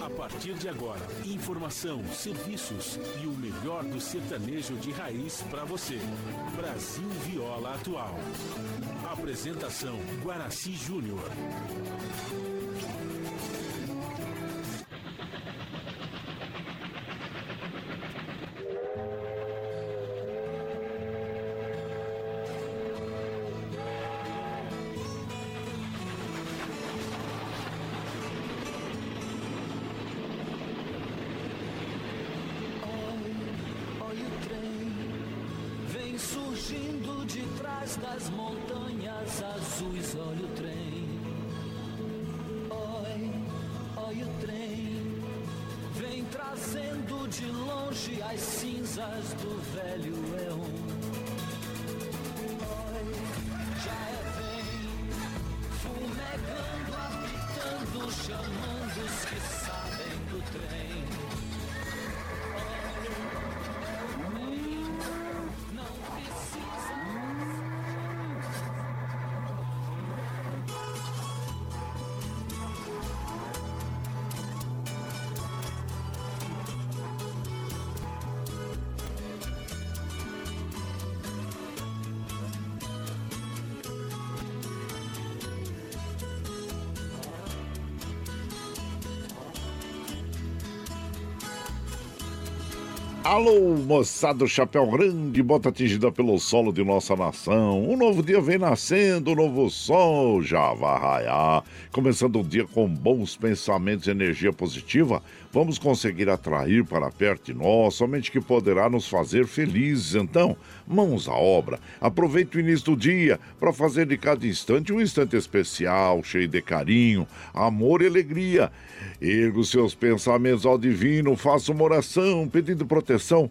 A partir de agora, informação, serviços e o melhor do sertanejo de raiz para você. Brasil Viola Atual. Apresentação Guaraci Júnior. Alô, moçada do chapéu grande, bota atingida pelo solo de nossa nação. Um novo dia vem nascendo, um novo sol já vai raiar. Começando o dia com bons pensamentos e energia positiva, vamos conseguir atrair para perto de nós somente que poderá nos fazer felizes. Então, mãos à obra. Aproveite o início do dia para fazer de cada instante um instante especial, cheio de carinho, amor e alegria. Erga os seus pensamentos ao divino, faça uma oração pedindo proteção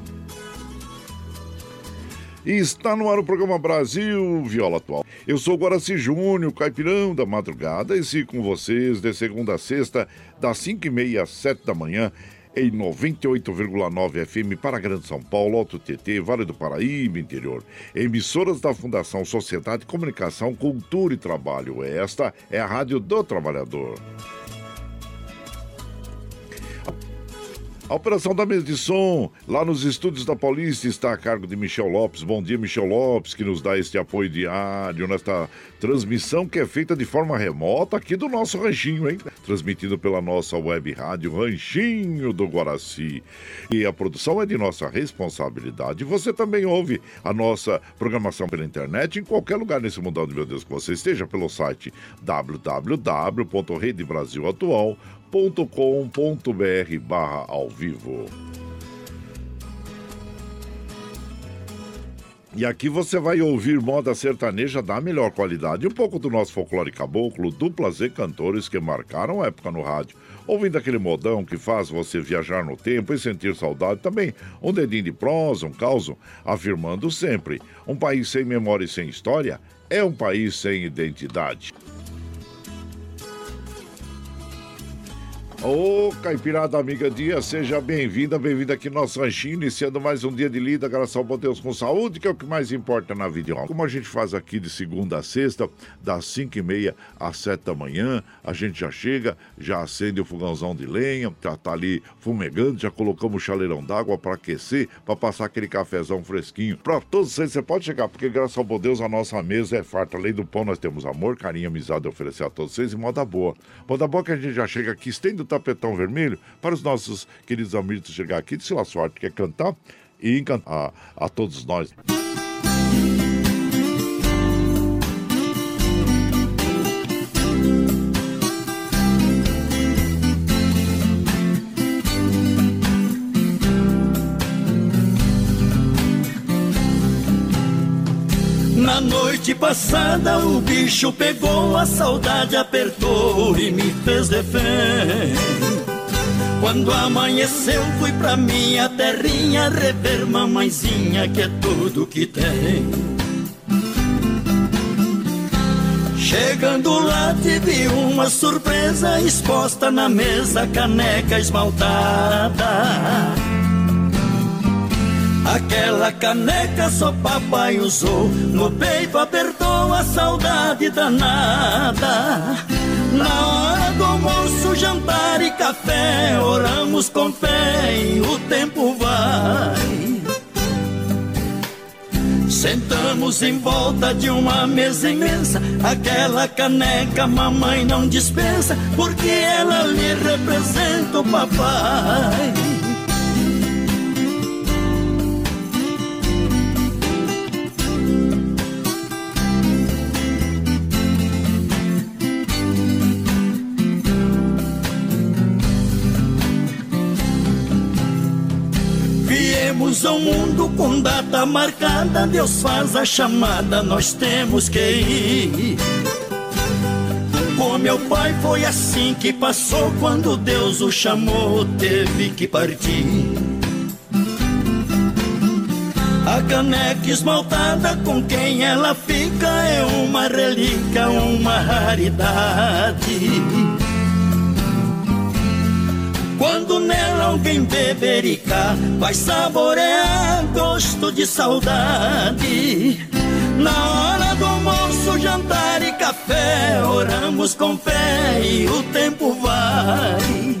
E está no ar o programa Brasil Viola Atual. Eu sou Guaraci Júnior, caipirão da madrugada, e sigo com vocês de segunda a sexta, das 5h30 às 7 da manhã, em 98,9 FM para Grande São Paulo, Alto TT, Vale do Paraíba, interior. Emissoras da Fundação Sociedade, Comunicação, Cultura e Trabalho. Esta é a Rádio do Trabalhador. A operação da mesa de som, lá nos estúdios da Paulista, está a cargo de Michel Lopes. Bom dia, Michel Lopes, que nos dá este apoio diário nesta transmissão que é feita de forma remota aqui do nosso ranchinho, hein? Transmitido pela nossa web rádio Ranchinho do Guaraci. E a produção é de nossa responsabilidade. Você também ouve a nossa programação pela internet em qualquer lugar nesse mundão meu Deus que você esteja pelo site www.redebrasilatual.com combr barra ao vivo. E aqui você vai ouvir moda sertaneja da melhor qualidade, um pouco do nosso folclore caboclo, duplas e cantores que marcaram época no rádio. Ouvindo aquele modão que faz você viajar no tempo e sentir saudade também. Um dedinho de prosa, um caos, afirmando sempre: um país sem memória e sem história é um país sem identidade. Ô, oh, Caipirada Amiga Dia, seja bem-vinda, bem-vinda aqui no nosso ranchinho, iniciando mais um dia de lida, graças ao bom Deus com saúde, que é o que mais importa na vida. Como a gente faz aqui de segunda a sexta, das 5 e meia às 7 da manhã, a gente já chega, já acende o fogãozão de lenha, já tá ali fumegando, já colocamos o chaleirão d'água para aquecer, para passar aquele cafezão fresquinho. Para todos vocês, você pode chegar, porque graças ao bom Deus a nossa mesa é farta. Além do pão, nós temos amor, carinho, amizade a oferecer a todos vocês e moda boa. Moda boa que a gente já chega aqui, estende o tapetão vermelho para os nossos queridos amigos chegar aqui, de sua sorte, quer cantar e encantar a, a todos nós. Na noite passada o bicho pegou, a saudade apertou e me fez refém. Quando amanheceu fui pra minha terrinha rever mamãezinha que é tudo que tem. Chegando lá tive uma surpresa exposta na mesa, caneca esmaltada. Aquela caneca só papai usou, no peito apertou a saudade danada. Na hora do almoço, jantar e café, oramos com fé e o tempo vai. Sentamos em volta de uma mesa imensa, aquela caneca mamãe não dispensa, porque ela lhe representa o papai. Viemos ao mundo com data marcada, Deus faz a chamada, nós temos que ir. Com meu pai foi assim que passou, quando Deus o chamou, teve que partir. A caneca esmaltada com quem ela fica é uma relíquia, uma raridade. Quando nela alguém bebericar, vai saborear gosto de saudade. Na hora do almoço, jantar e café, oramos com fé e o tempo vai.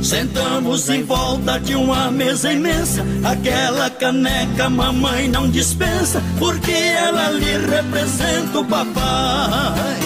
Sentamos em volta de uma mesa imensa, aquela caneca mamãe não dispensa, porque ela lhe representa o papai.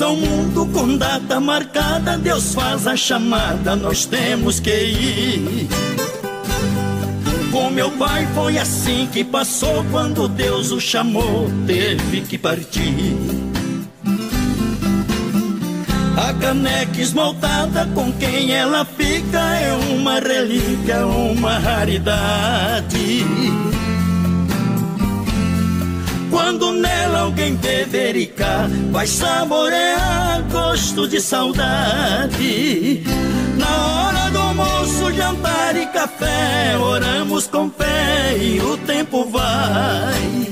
Viemos ao mundo com data marcada, Deus faz a chamada, nós temos que ir. Com meu pai foi assim que passou, quando Deus o chamou, teve que partir. A caneca esmaltada com quem ela fica é uma relíquia, uma raridade. Quando nela alguém bebericar, vai saborear gosto de saudade. Na hora do almoço, jantar e café, oramos com fé e o tempo vai.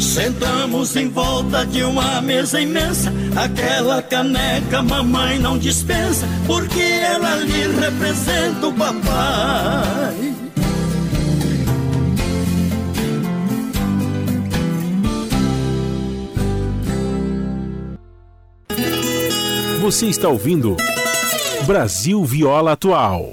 Sentamos em volta de uma mesa imensa, aquela caneca mamãe não dispensa, porque ela lhe representa o papai. Você está ouvindo Brasil Viola Atual.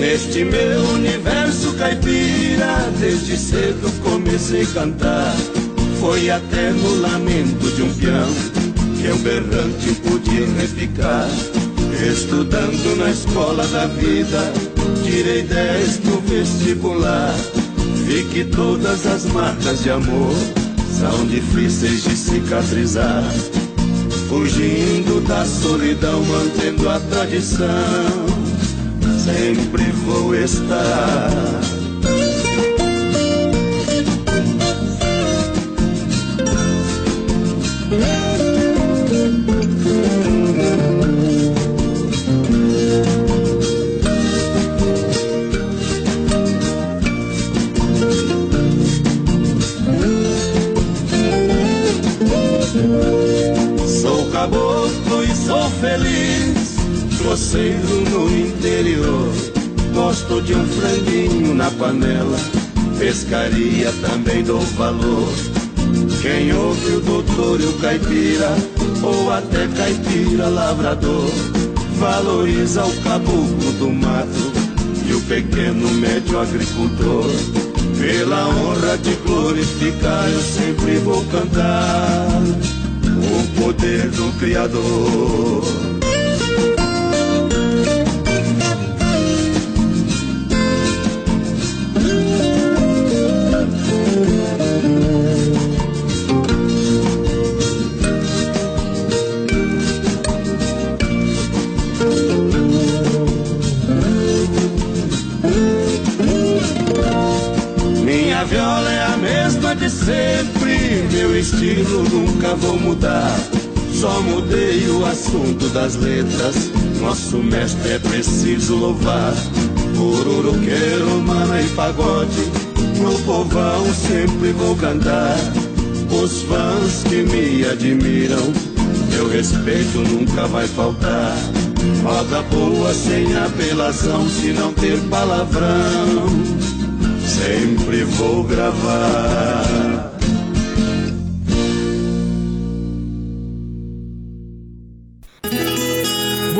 Neste meu universo caipira, desde cedo comecei a cantar. Foi até no lamento de um peão que eu berrante pude repicar. Estudando na escola da vida, tirei dez no vestibular. Vi que todas as marcas de amor são difíceis de cicatrizar. Fugindo da solidão, mantendo a tradição sempre vou estar. Feliz, roceiro no interior. Gosto de um franguinho na panela, pescaria também dou valor. Quem ouve o doutor e o caipira, ou até caipira lavrador, valoriza o caboclo do mato e o pequeno médio agricultor. Pela honra de glorificar, eu sempre vou cantar o poder do Criador. Minha viola é a mesma de sempre estilo, nunca vou mudar. Só mudei o assunto das letras. Nosso mestre é preciso louvar. Ururuqueiro, mano e pagode. No povão sempre vou cantar. Os fãs que me admiram, meu respeito nunca vai faltar. Roda boa sem apelação, se não ter palavrão, sempre vou gravar.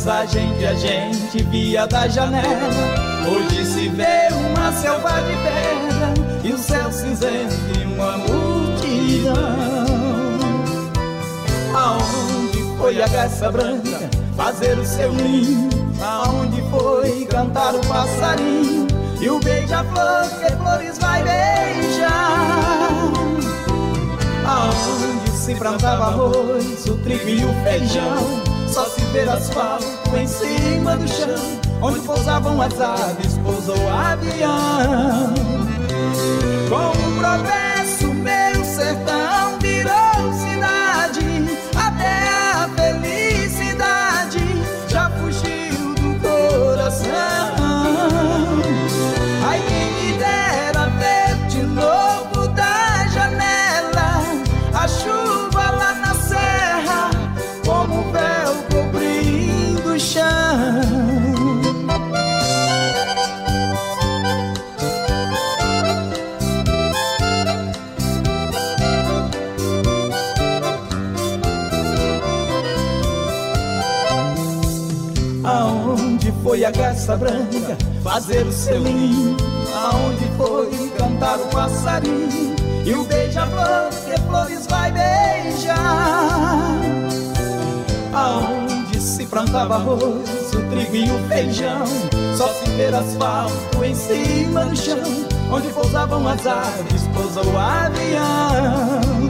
Paisagem que a gente via da janela. Hoje se vê uma selva de terra e o céu cinzento e uma multidão. Aonde foi a garça branca fazer o seu ninho? Aonde foi cantar o passarinho? E o beija-flor que flores vai beijar Aonde se plantava arroz, o trigo e o feijão Só se vê asfalto em cima do chão Onde pousavam as aves, pousou o avião garça branca fazer o seu ninho? Aonde foi cantar o passarinho? E o beija-flor que flores vai beijar? Aonde se plantava arroz, o trigo e o feijão? Só se ver asfalto em cima do chão Onde pousavam as aves, pousou o avião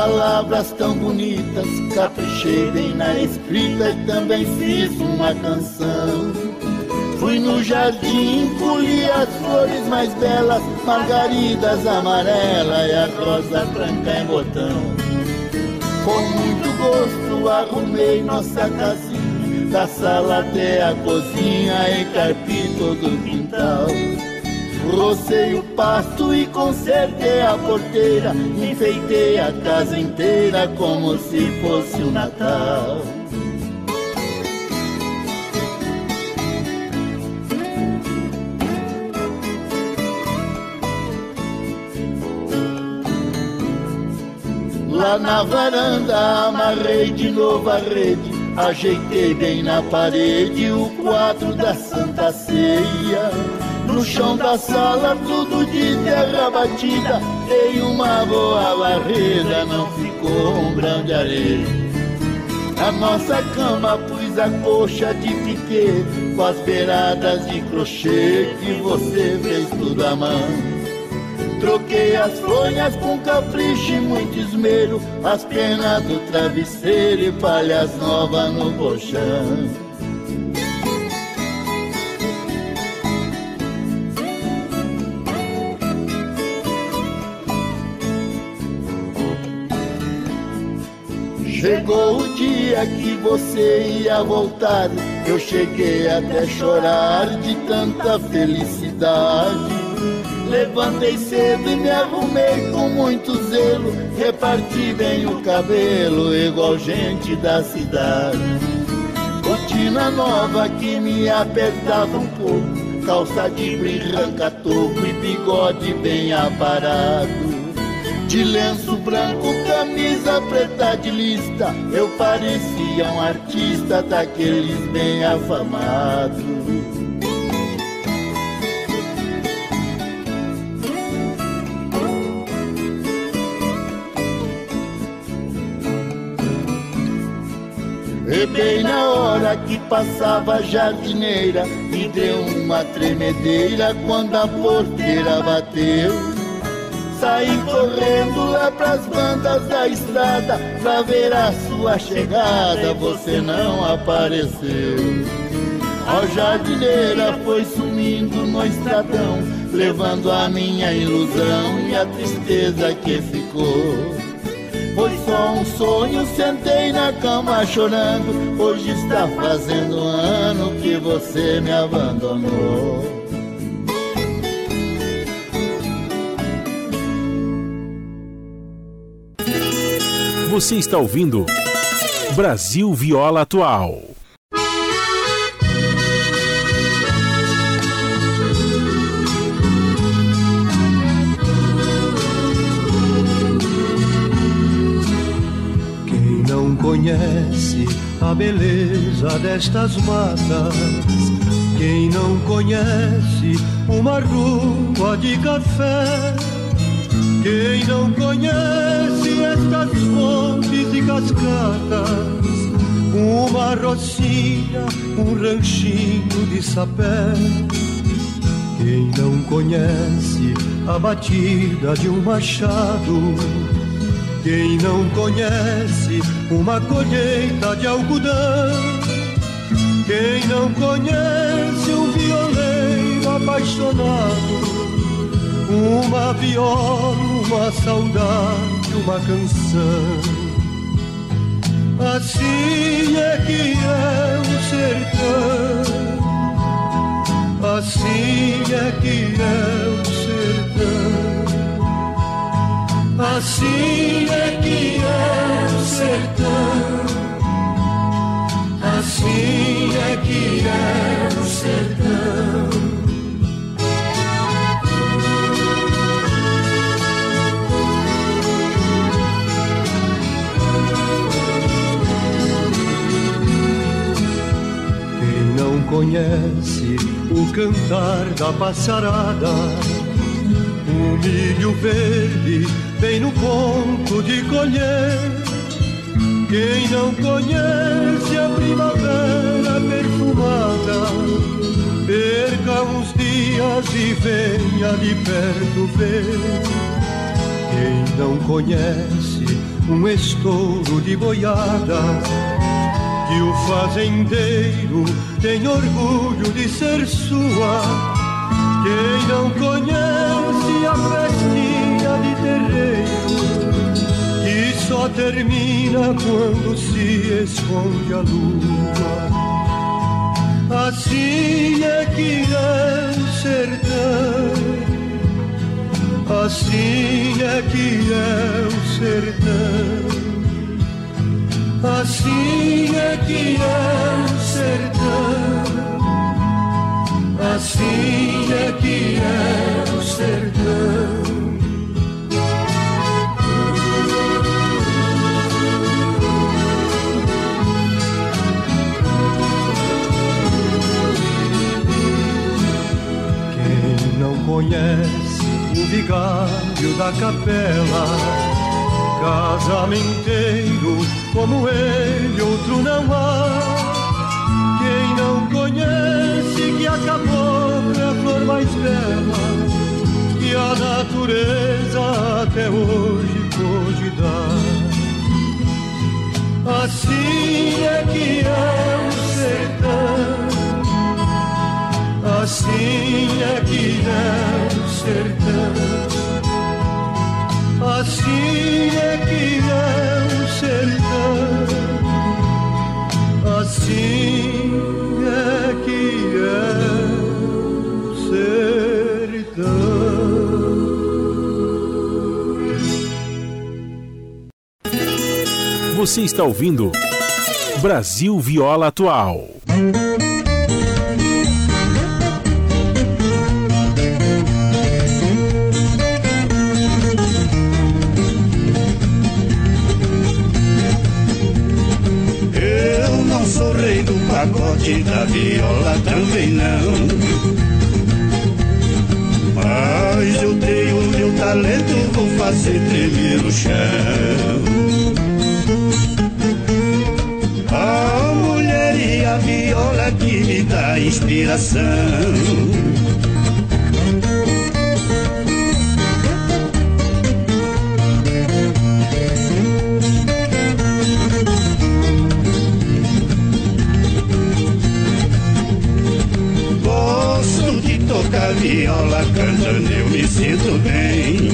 Palavras tão bonitas, caprichei bem na escrita e também fiz uma canção. Fui no jardim, colhi as flores mais belas, margaridas amarela e a rosa branca em botão. Com muito gosto arrumei nossa casinha, da sala até a cozinha, encarpi todo o quintal. Rocei o pasto e consertei a porteira, enfeitei a casa inteira como se fosse o Natal. Lá na varanda amarrei de novo a rede, ajeitei bem na parede o quadro da Santa Ceia No chão da sala, tudo de terra batida. Dei uma boa varrida, não ficou um grão de areia. A nossa cama pus a coxa de piquê Com as beiradas de crochê que você fez tudo à mão Troquei as folhas com capricho e muito esmero As penas do travesseiro e palhas novas no colchão Chegou o dia que você ia voltar. Eu cheguei até chorar de tanta felicidade. Levantei cedo e me arrumei com muito zelo. Reparti bem o cabelo, igual gente da cidade. Rotina nova que me apertava um pouco. Calça de branca, toco e bigode bem aparado. De lenço branco, camisa preta de lista. Eu parecia um artista daqueles bem afamados E bem na hora que passava a jardineira Me deu uma tremedeira quando a porteira bateu Saí correndo lá pras bandas da estrada Pra ver a sua chegada, você não apareceu A jardineira foi sumindo no estradão Levando a minha ilusão e a tristeza que ficou foi só um sonho, sentei na cama chorando. Hoje está fazendo um ano que você me abandonou. Você está ouvindo Brasil Viola Atual. Quem não conhece a beleza destas matas, quem não conhece uma rua de café, quem não conhece estas fontes e cascatas, uma rocinha, um ranchinho de sapé. Quem não conhece a batida de um machado, quem não conhece uma colheita de algodão, quem não conhece um violeiro apaixonado uma viola, uma saudade, uma canção. Assim é que é o sertão, assim é que é o sertão, assim é que é o sertão, assim é que é o sertão. Conhece o cantar da passarada, o milho verde bem no ponto de colher. Quem não conhece a primavera perfumada, perca uns dias e venha de perto ver. Quem não conhece um estouro de boiada, que o fazendeiro tem orgulho de ser sua. Quem não conhece a festinha de terreiro, que só termina quando se esconde a lua. Assim é que é o sertão, assim é que é o sertão. Assim é que é o sertão, assim é que é o sertão. conhece o vigário da capela. Casamenteiro como ele, outro não há. Quem não conhece que acabou é a flor mais bela que a natureza até hoje pôde dar. Assim é que é o sertão Assim é que é o sertão, assim é que é o sertão, assim é que é o sertão. Você está ouvindo Brasil Viola Atual. Pagode da viola também não. Mas eu tenho meu talento, vou fazer tremer o chão. A mulher e a viola que me dá inspiração. Viola cantando eu me sinto bem.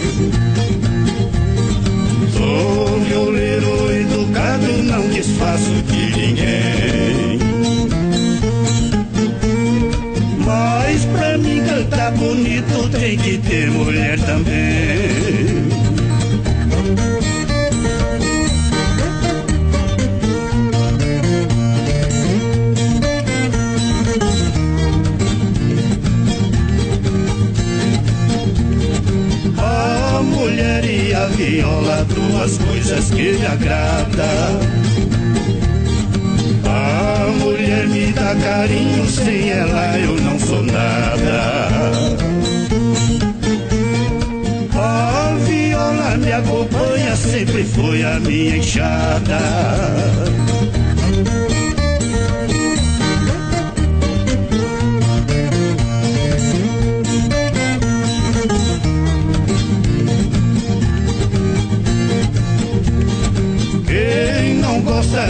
Sou violeiro educado, não desfaço de ninguém. Mas pra mim cantar bonito tem que ter mulher também. Viola, duas coisas que me agrada. A mulher me dá carinho, sem ela eu não sou nada. A viola me acompanha, sempre foi a minha enxada.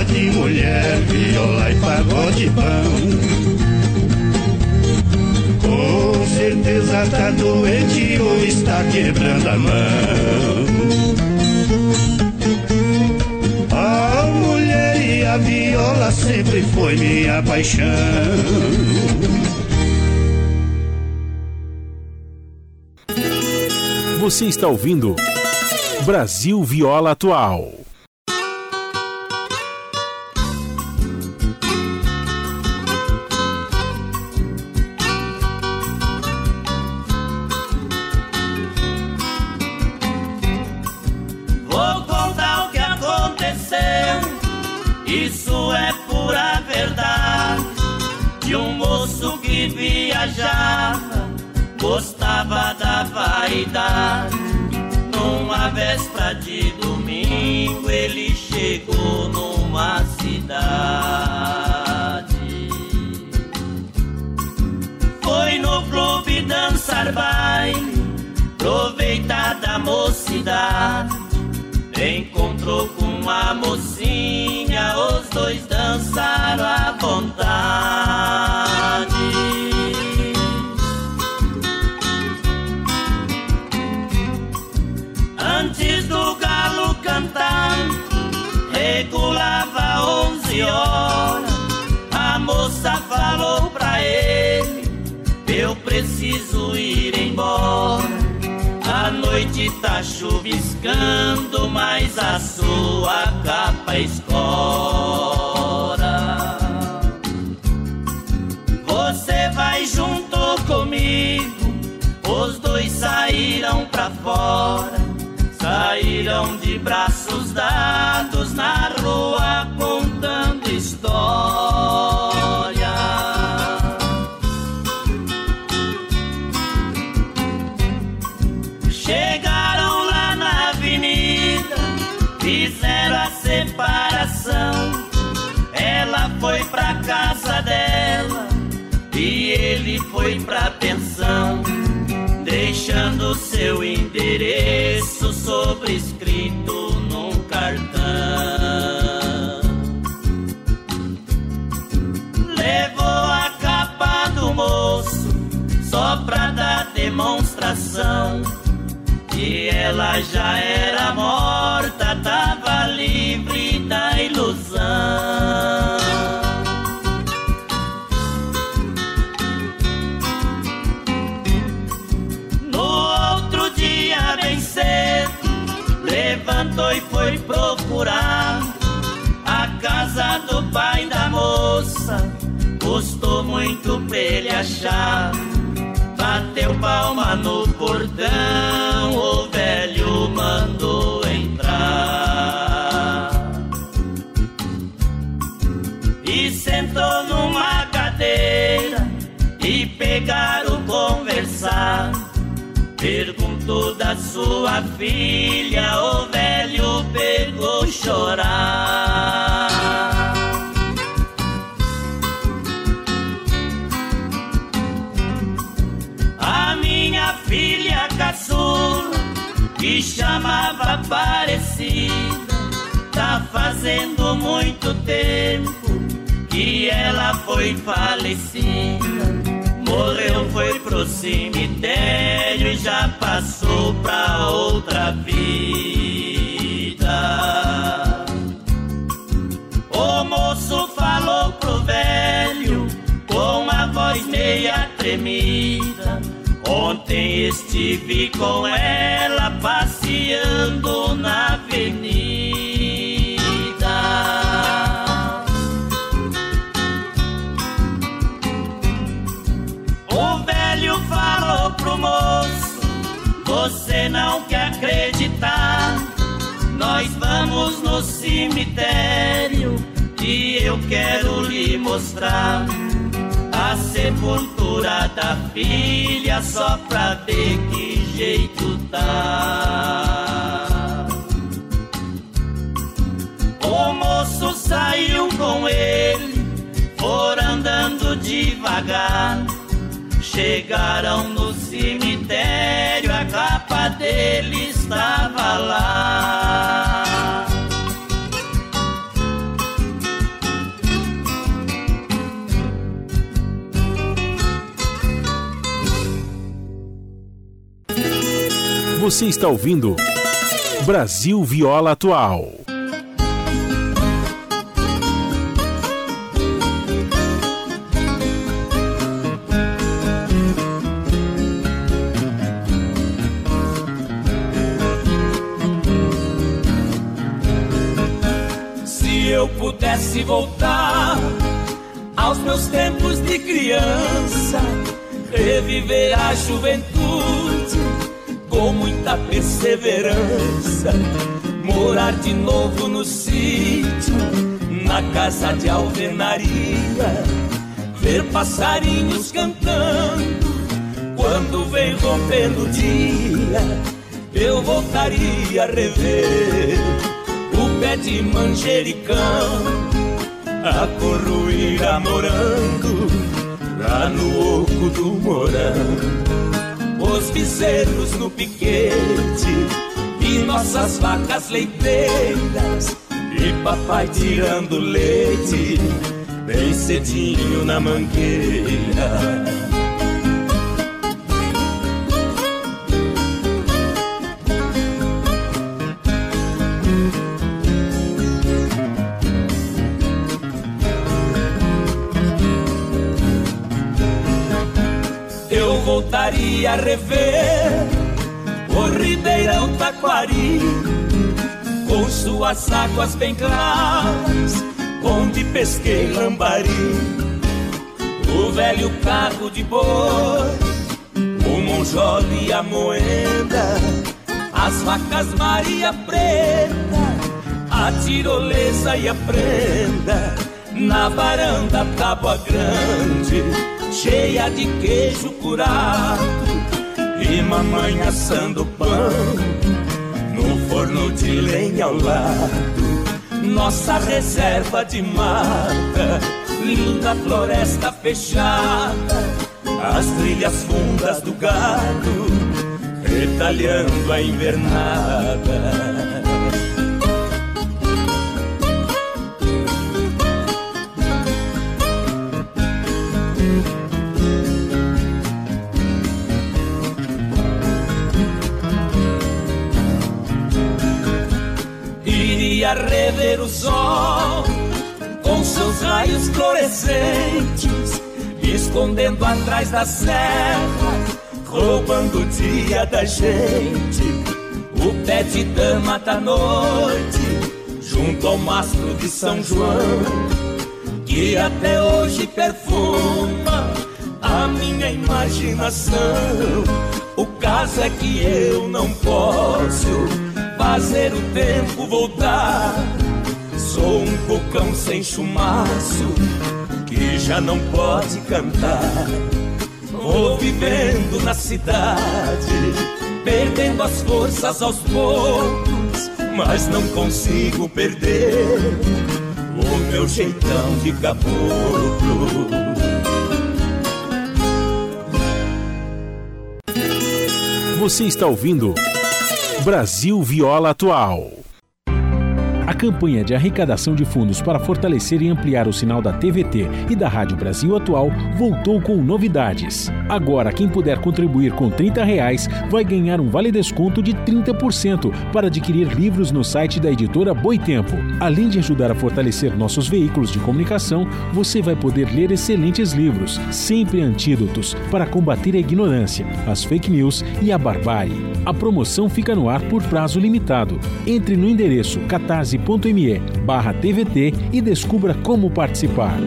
De mulher, viola e pagode pão. Com certeza tá doente ou está quebrando a mão. A mulher e a viola sempre foi minha paixão. Você está ouvindo Brasil Viola Atual. Noite tá chuviscando, mas a sua capa escora. Você vai junto comigo, os dois saíram pra fora. Saíram de braços foi pra pensão, deixando seu endereço sobrescrito num cartão. Levou a capa do moço só pra dar demonstração. E ela já era morta, tava livre procurar a casa do pai da moça. Custou muito pra ele achar. Bateu palma no portão, o velho mandou entrar. E sentou numa cadeira e pegaram conversar. Perguntou da sua filha, o velho pegou chorar. A minha filha caçula, que chamava Aparecida, tá fazendo muito tempo que ela foi falecida. Morreu, foi pro cemitério e já passou pra outra vida. O moço falou pro velho com a voz meia tremida. Ontem estive com ela passeando na avenida. Nós vamos no cemitério e eu quero lhe mostrar a sepultura da filha só pra ver que jeito tá. O moço saiu com ele, foram andando devagar Chegaram no cemitério, a capa dele estava lá. Você está ouvindo Brasil Viola Atual. pudesse voltar aos meus tempos de criança, reviver a juventude com muita perseverança, morar de novo no sítio, na casa de alvenaria, ver passarinhos cantando quando vem rompendo o dia, eu voltaria a rever pé de manjericão A corruíra morango Lá no oco do morango Os bezerros no piquete E nossas vacas leiteiras E papai tirando leite Bem cedinho na mangueira a rever o Ribeirão Taquari, com suas águas bem claras, onde pesquei lambari. O velho carro de boi, o monjol e a moeda, as vacas Maria Preta, a tirolesa e a prenda, na varanda Tábua Grande cheia de queijo curado e mamãe assando pão no forno de lenha ao lado. Nossa reserva de mata, linda floresta fechada, as trilhas fundas do gado, retalhando a invernada. Iria rever o sol com seus raios fluorescentes escondendo atrás da serra, roubando o dia da gente. O pé de dama da noite, junto ao mastro de São João, que até hoje perfuma a minha imaginação. O caso é que eu não posso fazer o tempo voltar. Sou um cocão sem chumaço que já não pode cantar. Vou vivendo na cidade, perdendo as forças aos poucos, mas não consigo perder o meu jeitão de caboclo. Você está ouvindo Brasil Viola Atual. Campanha de arrecadação de fundos para fortalecer e ampliar o sinal da TVT e da Rádio Brasil Atual voltou com novidades. Agora, quem puder contribuir com 30 reais vai ganhar um vale desconto de 30% para adquirir livros no site da editora Boitempo. Além de ajudar a fortalecer nossos veículos de comunicação, você vai poder ler excelentes livros, sempre antídotos para combater a ignorância, as fake news e a barbárie. A promoção fica no ar por prazo limitado. Entre no endereço catarse catarse.me barra TVT e descubra como participar.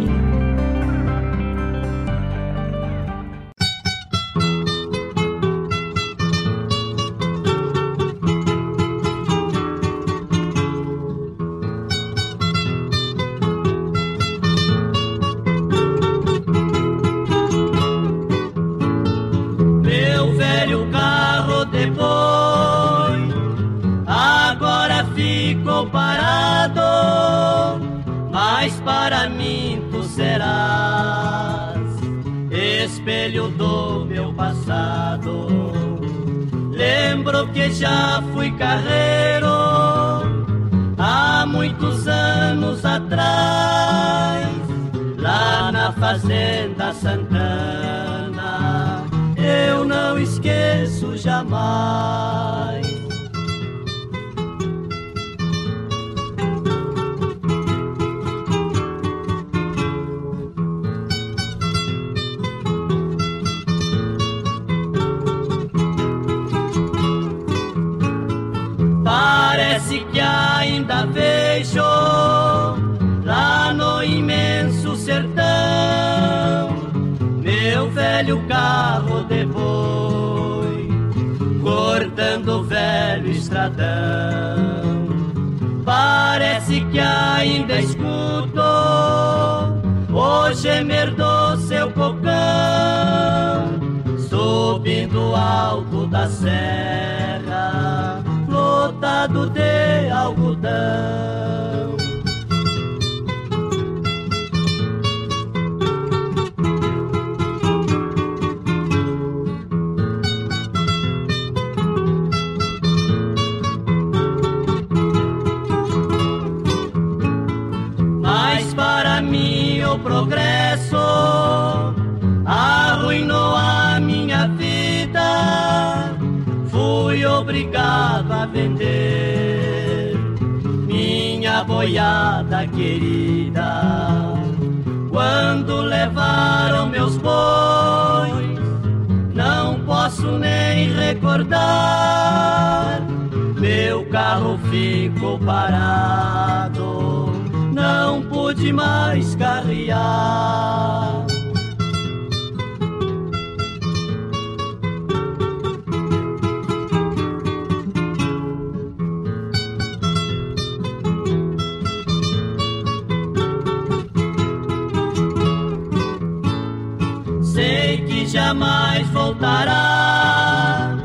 Jamais voltará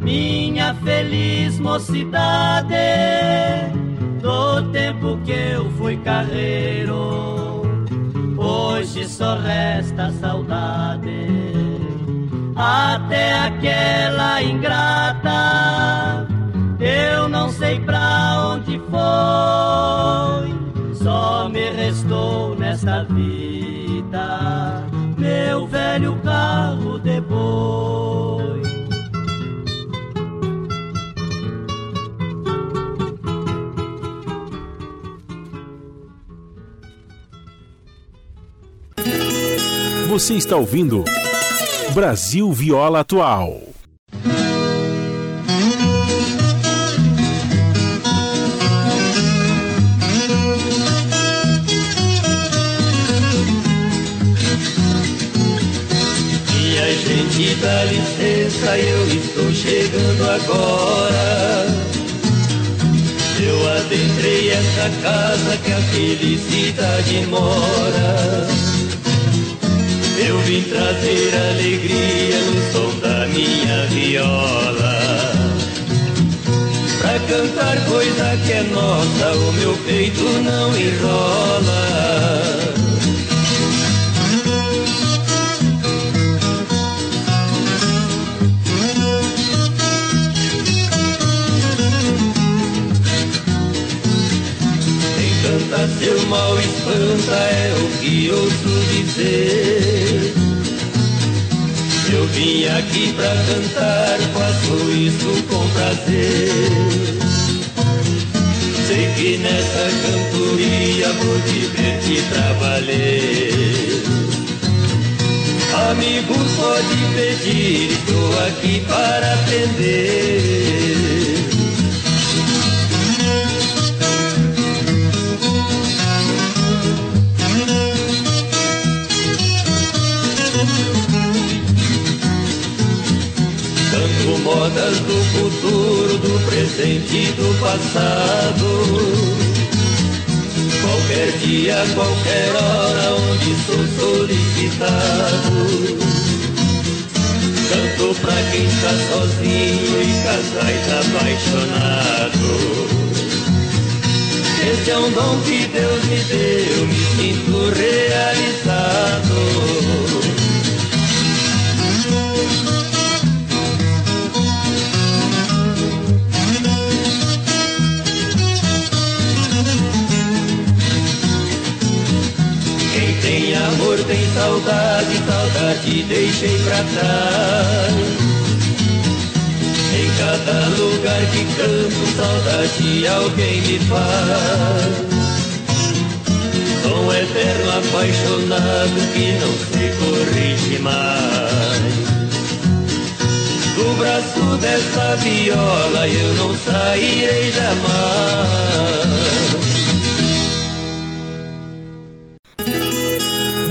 minha feliz mocidade do tempo que eu fui carreiro. Hoje só resta saudade. até aquela ingrata. Eu não sei pra onde foi, só me restou nesta vida meu velho Você está ouvindo Brasil Viola Atual. Minha gente, dá licença, eu estou chegando agora. Eu adentrei essa casa que a felicidade mora. Eu vim trazer alegria no som da minha viola. Pra cantar coisa que é nossa, o meu peito não enrola. Encanta seu mal espanta, é o que ouço dizer. Vim aqui pra cantar, faço isso com prazer. Sei que nessa cantoria vou divertir trabalhar. Amigos, pode pedir, estou aqui para atender. Do futuro, do presente e do passado. Qualquer dia, qualquer hora, onde sou solicitado. Canto pra quem está sozinho e casais apaixonados. Esse é um dom que Deus me deu, me sinto realizado. Amor tem saudade, saudade deixei pra trás. Em cada lugar que canto, saudade alguém me faz. Sou um eterno apaixonado que não se corrige mais. Do braço dessa viola eu não sairei jamais.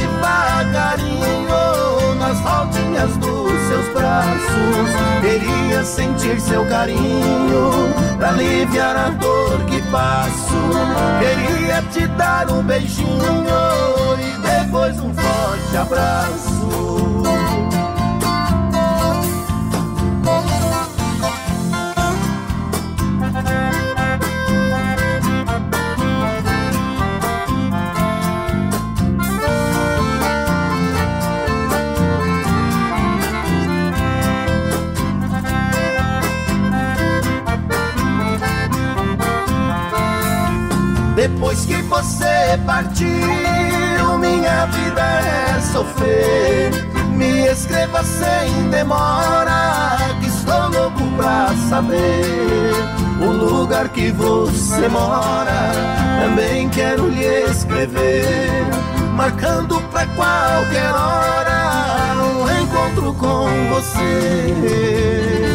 Devagarinho nas rodinhas dos seus braços. Queria sentir seu carinho pra aliviar a dor que passo. Queria te dar um beijinho e depois um forte abraço. Depois que você partiu, minha vida é sofrer. Me escreva sem demora, que estou louco pra saber o lugar que você mora. Também quero lhe escrever, marcando pra qualquer hora um encontro com você.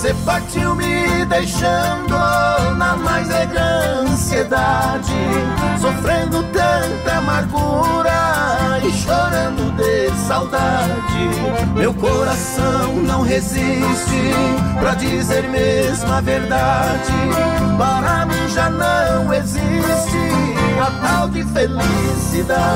Você partiu me deixando na mais grande ansiedade, sofrendo tanta amargura e chorando de saudade. Meu coração não resiste pra dizer mesmo a verdade. Para mim já não existe a tal de felicidade.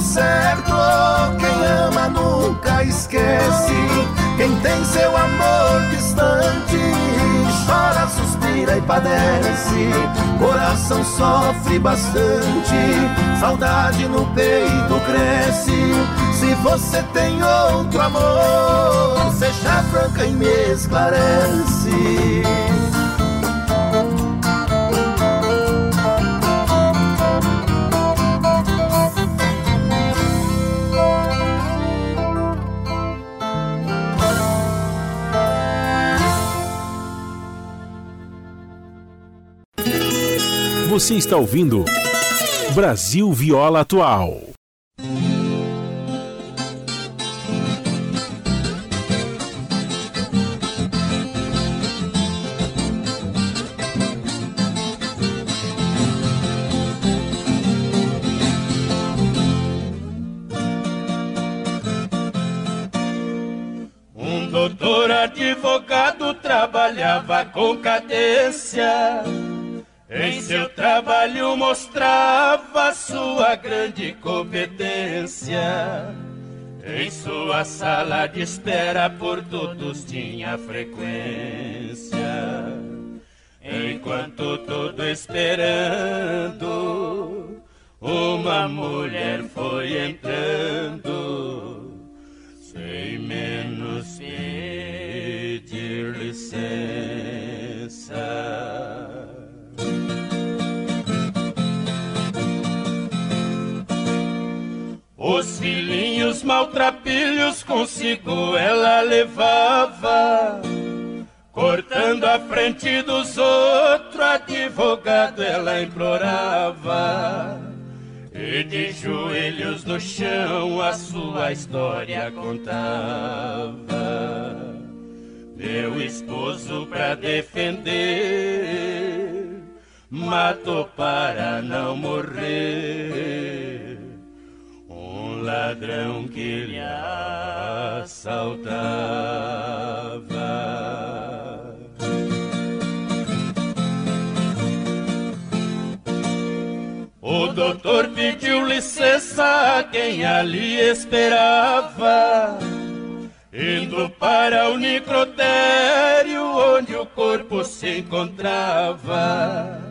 Certo, quem ama nunca esquece. Quem tem seu amor distante, chora, suspira e padece. Coração sofre bastante, saudade no peito cresce. Se você tem outro amor, seja franca e me esclarece. Você está ouvindo Brasil Viola Atual. Um doutor advogado trabalhava com cadência em seu trabalho mostrava sua grande competência. Em sua sala de espera por todos tinha frequência. Enquanto todo esperando, uma mulher foi entrando, sem menos pedir licença. Os filhinhos maltrapilhos consigo ela levava, cortando a frente dos outros, advogado ela implorava. E de joelhos no chão a sua história contava. Meu esposo pra defender, matou para não morrer ladrão que lhe assaltava. O doutor pediu licença a quem ali esperava, indo para o necrotério onde o corpo se encontrava.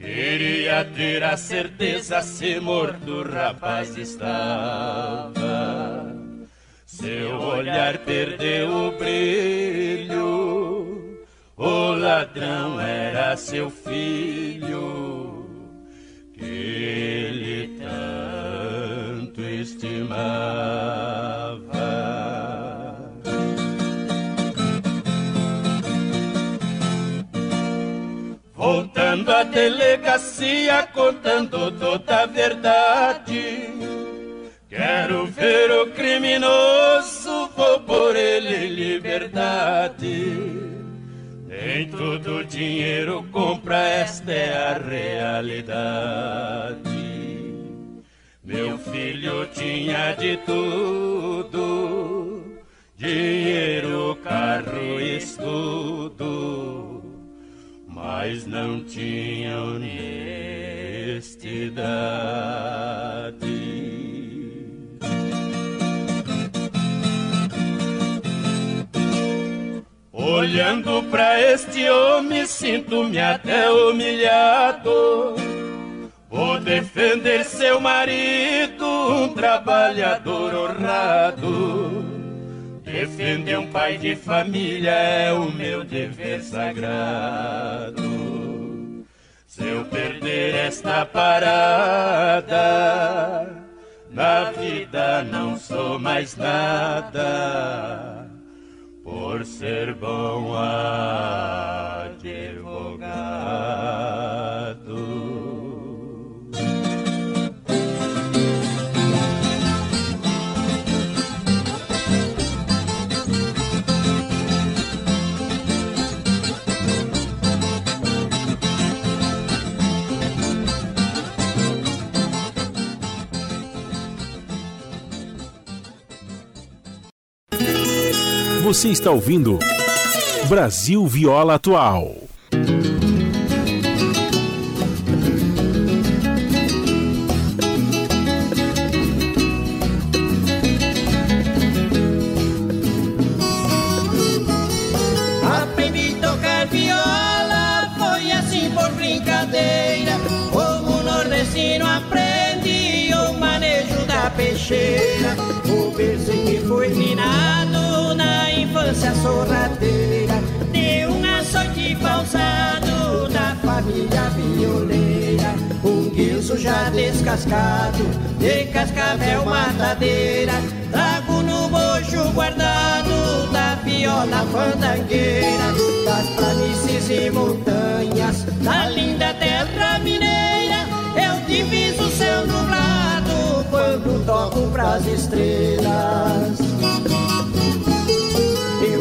Queria ter a certeza se morto o rapaz estava. Seu olhar perdeu o brilho, o ladrão era seu filho, que ele tanto estimava. Voltando à delegacia, contando toda a verdade. Quero ver o criminoso, vou por ele liberdade. Nem todo dinheiro compra, esta é a realidade. Meu filho tinha de tudo: dinheiro, carro, estudo mas não tinha honestidade. Olhando para este homem, sinto-me até humilhado. Vou defender seu marido, um trabalhador honrado Defender um pai de família é o meu dever sagrado. Seu perder esta parada. Na vida não sou mais nada por ser bom advogado. Você está ouvindo Brasil Viola Atual. Aprendi tocar viola, foi assim por brincadeira. Como nordestino aprendi o manejo da peixeira. Sorrateira. De um açoite falsado da família violeira. Um guilço já descascado, de cascavel matadeira. Trago no bojo guardado da viola fandangueira. Das planícies e montanhas, da linda terra mineira. Eu diviso o céu nublado quando toco pras estrelas.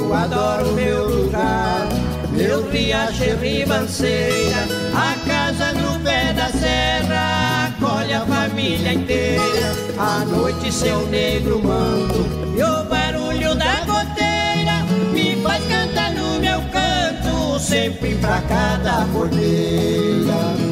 Eu adoro meu lugar, meu riacho ribanceira, a casa no pé da serra, acolhe a família inteira. À noite seu negro manto e o barulho da goteira me faz cantar no meu canto, sempre pra cada porteira.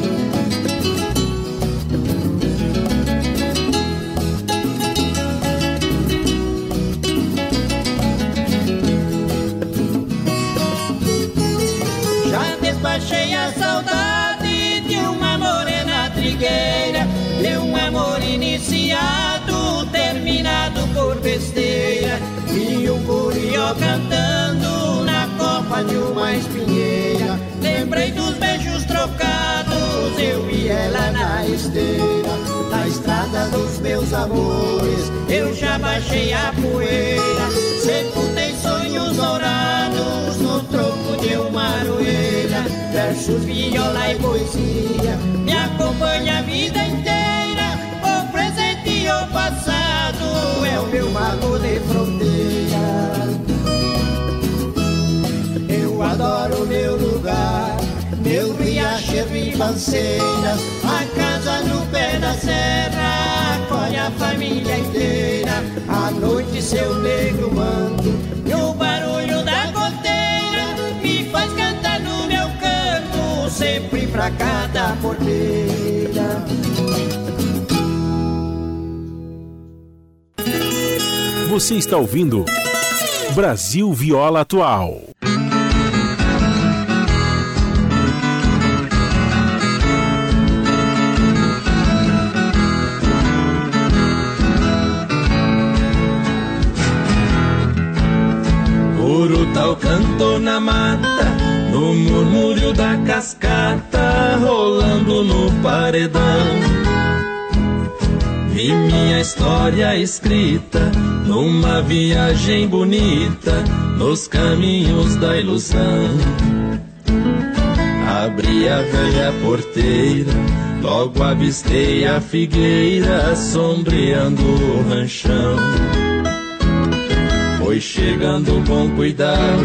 De uma espinheira. Lembrei dos beijos trocados, eu e ela na esteira, na estrada dos meus amores, eu já baixei a poeira, sepultei sonhos dourados no tronco de uma aroeira, versos, viola e poesia, me acompanha a vida inteira, o presente e o passado, é o meu mago de fronteira. Riacho e a casa no pé da serra, acolhe a família inteira. À noite seu negro manto e o barulho da goteira me faz cantar no meu canto, sempre pra cada porteira. Você está ouvindo Brasil Viola Atual. Cantou na mata, no murmúrio da cascata, rolando no paredão. Vi minha história escrita numa viagem bonita, nos caminhos da ilusão. Abri a velha porteira, logo avistei a figueira sombreando o ranchão. Foi chegando com cuidado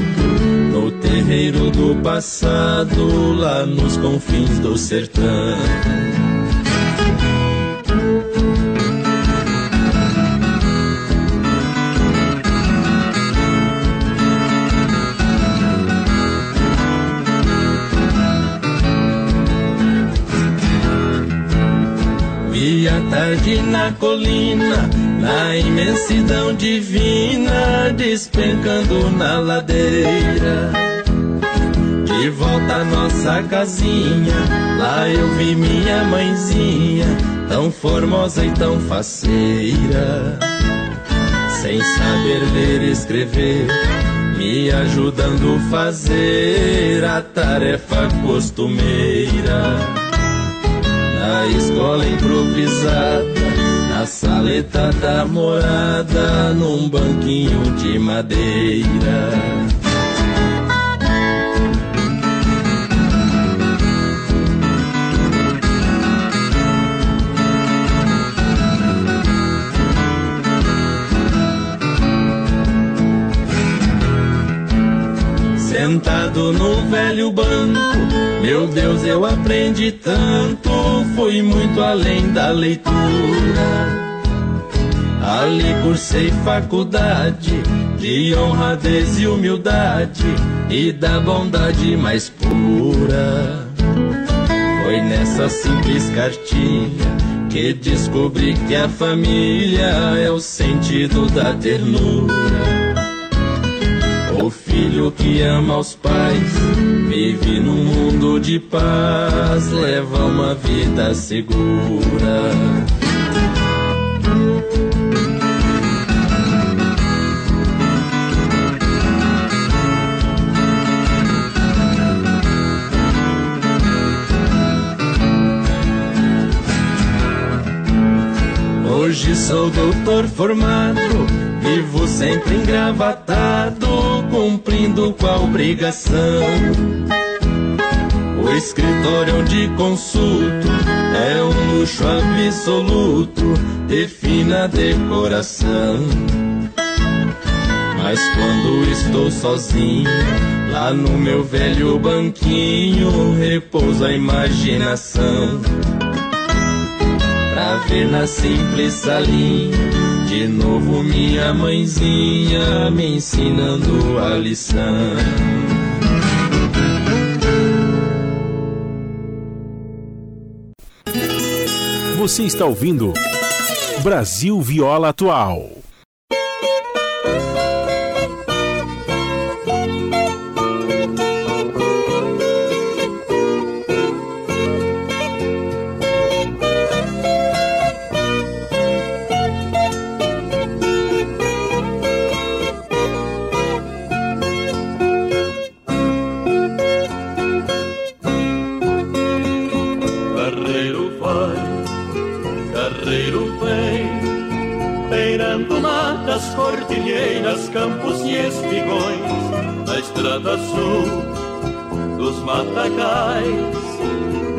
no terreiro do passado, lá nos confins do sertão. A tarde na colina, na imensidão divina, despencando na ladeira. De volta à nossa casinha, lá eu vi minha mãezinha, tão formosa e tão faceira. Sem saber ler e escrever, me ajudando a fazer a tarefa costumeira. Na escola improvisada, na saleta da morada, num banquinho de madeira. Sentado no velho banco, meu Deus, eu aprendi tanto, fui muito além da leitura. Ali cursei faculdade de honradez e humildade e da bondade mais pura. Foi nessa simples cartilha que descobri que a família é o sentido da ternura. O filho que ama os pais vive num mundo de paz, leva uma vida segura. Hoje sou doutor formado, vivo sempre engravatado, cumprindo com a obrigação. O escritório onde consulto é um luxo absoluto de fina decoração. Mas quando estou sozinho, lá no meu velho banquinho, repousa a imaginação pra ver na simples salinha de novo minha mãezinha me ensinando a lição. Você está ouvindo Brasil Viola Atual. Campos e espigões, na estrada azul dos matagais.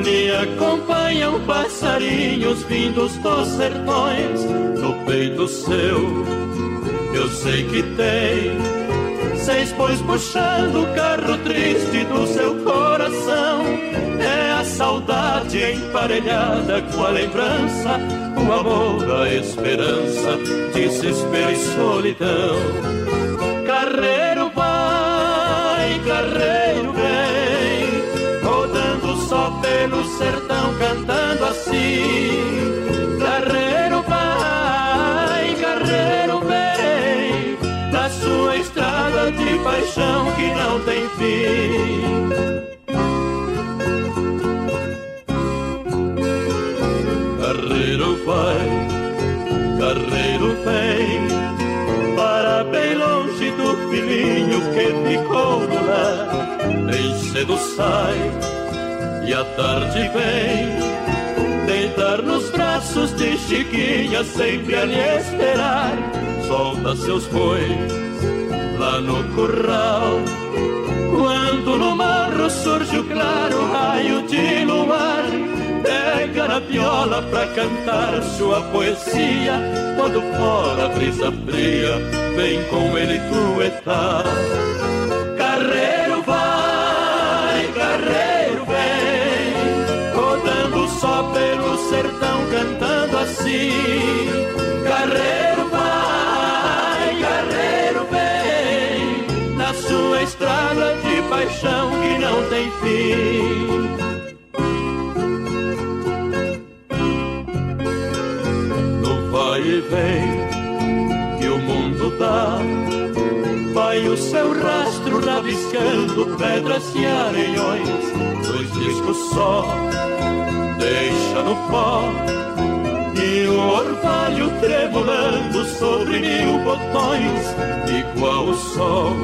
Lhe acompanham passarinhos vindos dos sertões, no peito seu, eu sei que tem Seis bois puxando o carro triste do seu coração. É a saudade emparelhada com a lembrança, o amor, a esperança, desespero e solidão. Sertão, cantando assim. Carreiro vai, carreiro vem, na sua estrada de paixão que não tem fim. Carreiro vai, carreiro vem, para bem longe do filhinho que ficou no lar. Bem cedo sai e à tarde vem, deitar nos braços de Chiquinha, sempre a lhe esperar. Solta seus bois lá no curral. Quando no morro surge o claro raio de luar, pega na viola pra cantar sua poesia. Quando fora a brisa fria, vem com ele tuetar. Cantando assim. Carreiro vai, carreiro vem, na sua estrada de paixão que não tem fim. E vem que o mundo dá, vai o seu rastro rabiscando pedras e areiões. Dois discos só, deixa no pó e o orvalho tremulando sobre mil botões, igual o sol,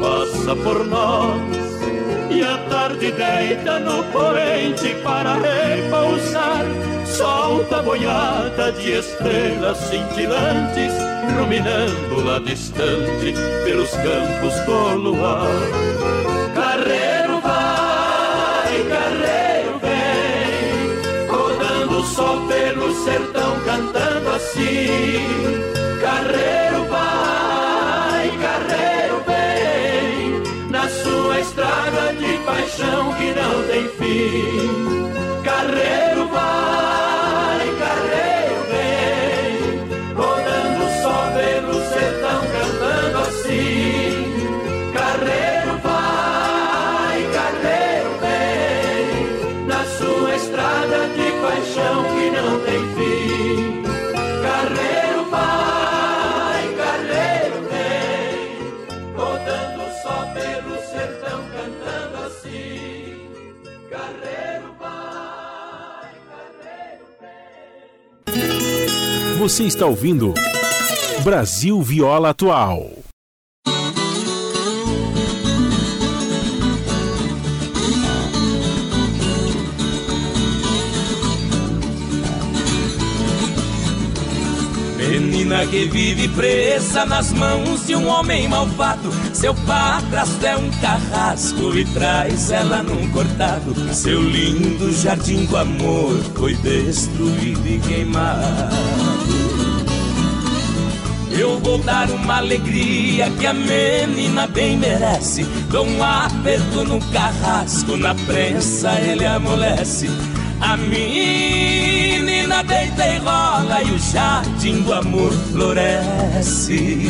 passa por nós. E a tarde deita no poente para repousar. Solta a boiada de estrelas cintilantes, ruminando lá distante pelos campos com luar. Sertão cantando assim. Carreiro vai, carreiro vem, na sua estrada de paixão que não tem fim. Carreiro Você está ouvindo Brasil Viola Atual. Menina que vive presa nas mãos de um homem malvado. Seu padrasto é um carrasco e traz ela num cortado. Seu lindo jardim do amor foi destruído e queimado. Eu vou dar uma alegria que a menina bem merece. Dou um aperto no carrasco, na prensa ele amolece. A menina deita e rola e o jardim do amor floresce.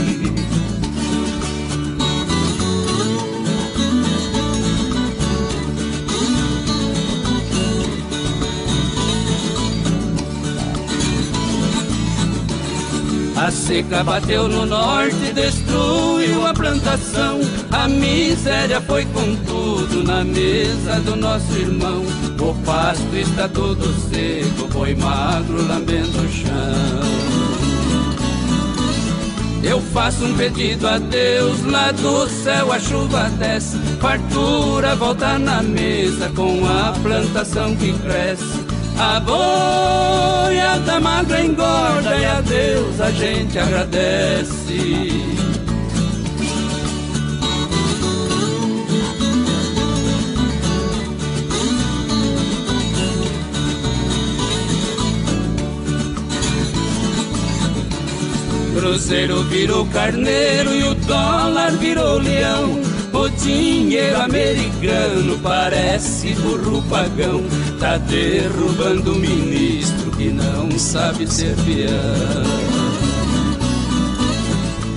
A seca bateu no norte, destruiu a plantação. A miséria foi com tudo na mesa do nosso irmão. O pasto está todo seco, boi magro lambendo o chão. Eu faço um pedido a Deus, lá do céu a chuva desce, fartura volta na mesa com a plantação que cresce. A boiada magra engorda e a Deus a gente agradece. Cruzeiro virou carneiro e o dólar virou leão. O dinheiro americano parece burro pagão. Tá derrubando o ministro que não sabe ser peão.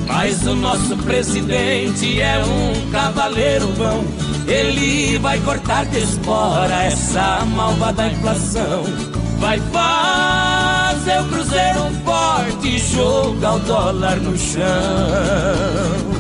Mas o nosso presidente é um cavaleiro bom. Ele vai cortar de espora essa malvada inflação. Vai fazer o cruzeiro forte e jogar o dólar no chão.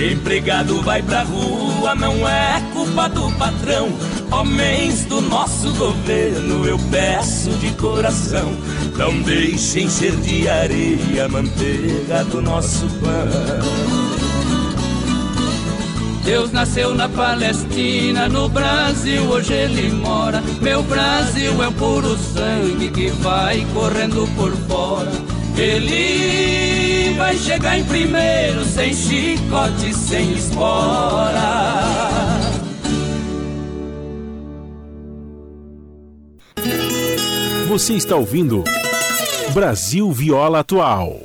Empregado vai pra rua, não é culpa do patrão. Homens do nosso governo, eu peço de coração, não deixem encher de areia a manteiga do nosso pão. Deus nasceu na Palestina, no Brasil hoje ele mora. Meu Brasil é o puro sangue que vai correndo por fora. Ele vai chegar em primeiro, sem chicote, sem espora. Você está ouvindo Brasil Viola Atual.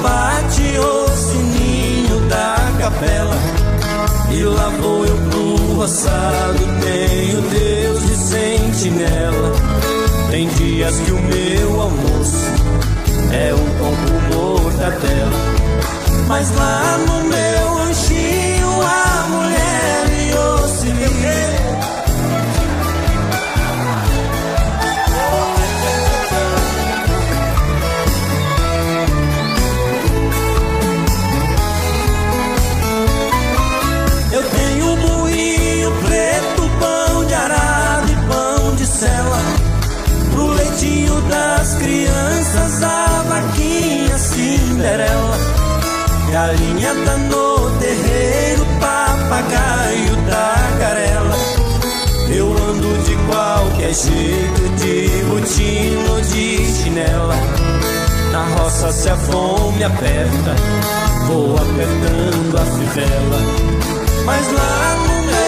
Bate o sininho da capela. E lá vou eu pro roçado, tenho Deus de sentinela. Tem dias que o meu almoço é um pão com mortadela. Mas lá no Galinha tá no terreiro, papagaio tagarela. Eu ando de qualquer jeito, de botina de chinela. Na roça se a fome aperta, vou apertando a fivela. Mas lá no meu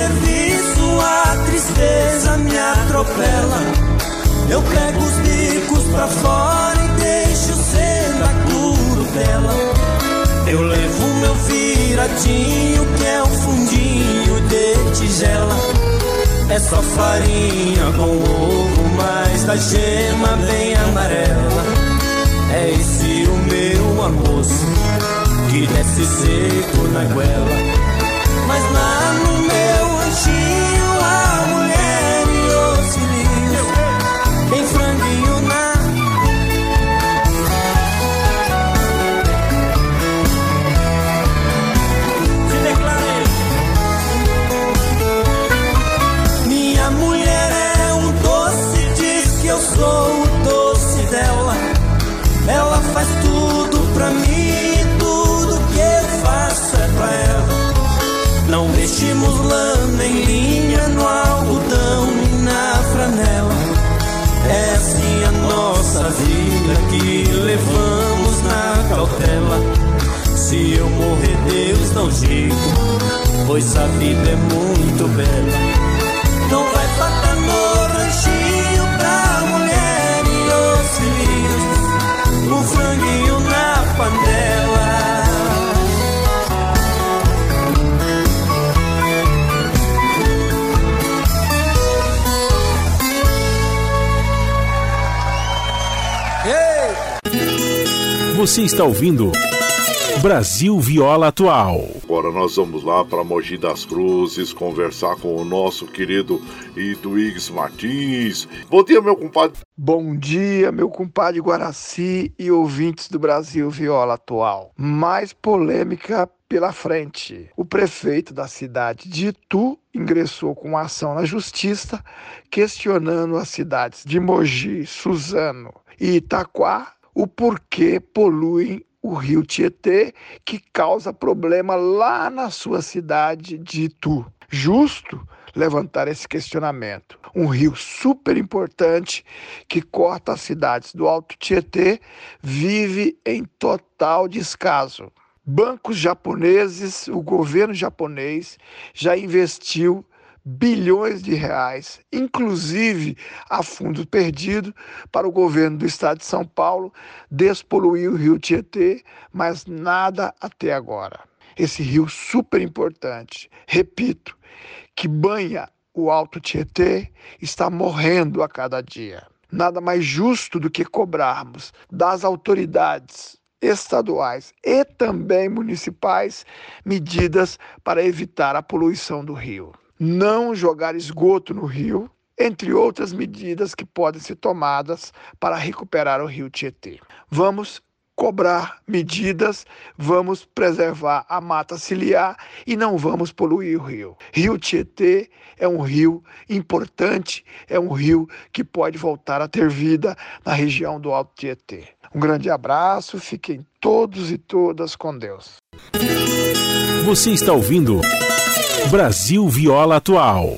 serviço, a tristeza me atropela. Eu pego os bicos pra fora e deixo sendo a curutela. Eu levo meu viradinho, que é um fundinho de tigela. É só farinha com ovo, mas da gema bem amarela. É esse o meu almoço, que desce seco na goela. Mas lá vestimos lã nem linha no algodão e na franela. É assim a nossa vida que levamos na cautela. Se eu morrer, Deus um jeito, pois a vida é muito bela. Não vai faltar Você está ouvindo Brasil Viola Atual. Agora nós vamos lá para Mogi das Cruzes conversar com o nosso querido Iduígues Martins. Bom dia, meu compadre. Bom dia, meu compadre Guaraci e ouvintes do Brasil Viola Atual. Mais polêmica pela frente. O prefeito da cidade de Itu ingressou com ação na justiça questionando as cidades de Mogi, Suzano e Itaquá o porquê poluem o rio Tietê, que causa problema lá na sua cidade de Itu. Justo levantar esse questionamento. Um rio super importante que corta as cidades do Alto Tietê vive em total descaso. Bancos japoneses, o governo japonês já investiu bilhões de reais, inclusive a fundo perdido, para o governo do estado de São Paulo despoluir o rio Tietê, mas nada até agora. Esse rio super importante, repito, que banha o Alto Tietê, está morrendo a cada dia. Nada mais justo do que cobrarmos das autoridades estaduais e também municipais medidas para evitar a poluição do rio não jogar esgoto no rio, entre outras medidas que podem ser tomadas para recuperar o rio Tietê. Vamos cobrar medidas, vamos preservar a mata ciliar e não vamos poluir o rio. Rio Tietê é um rio importante, é um rio que pode voltar a ter vida na região do Alto Tietê. Um grande abraço, fiquem todos e todas com Deus. Você está ouvindo Brasil Viola Atual.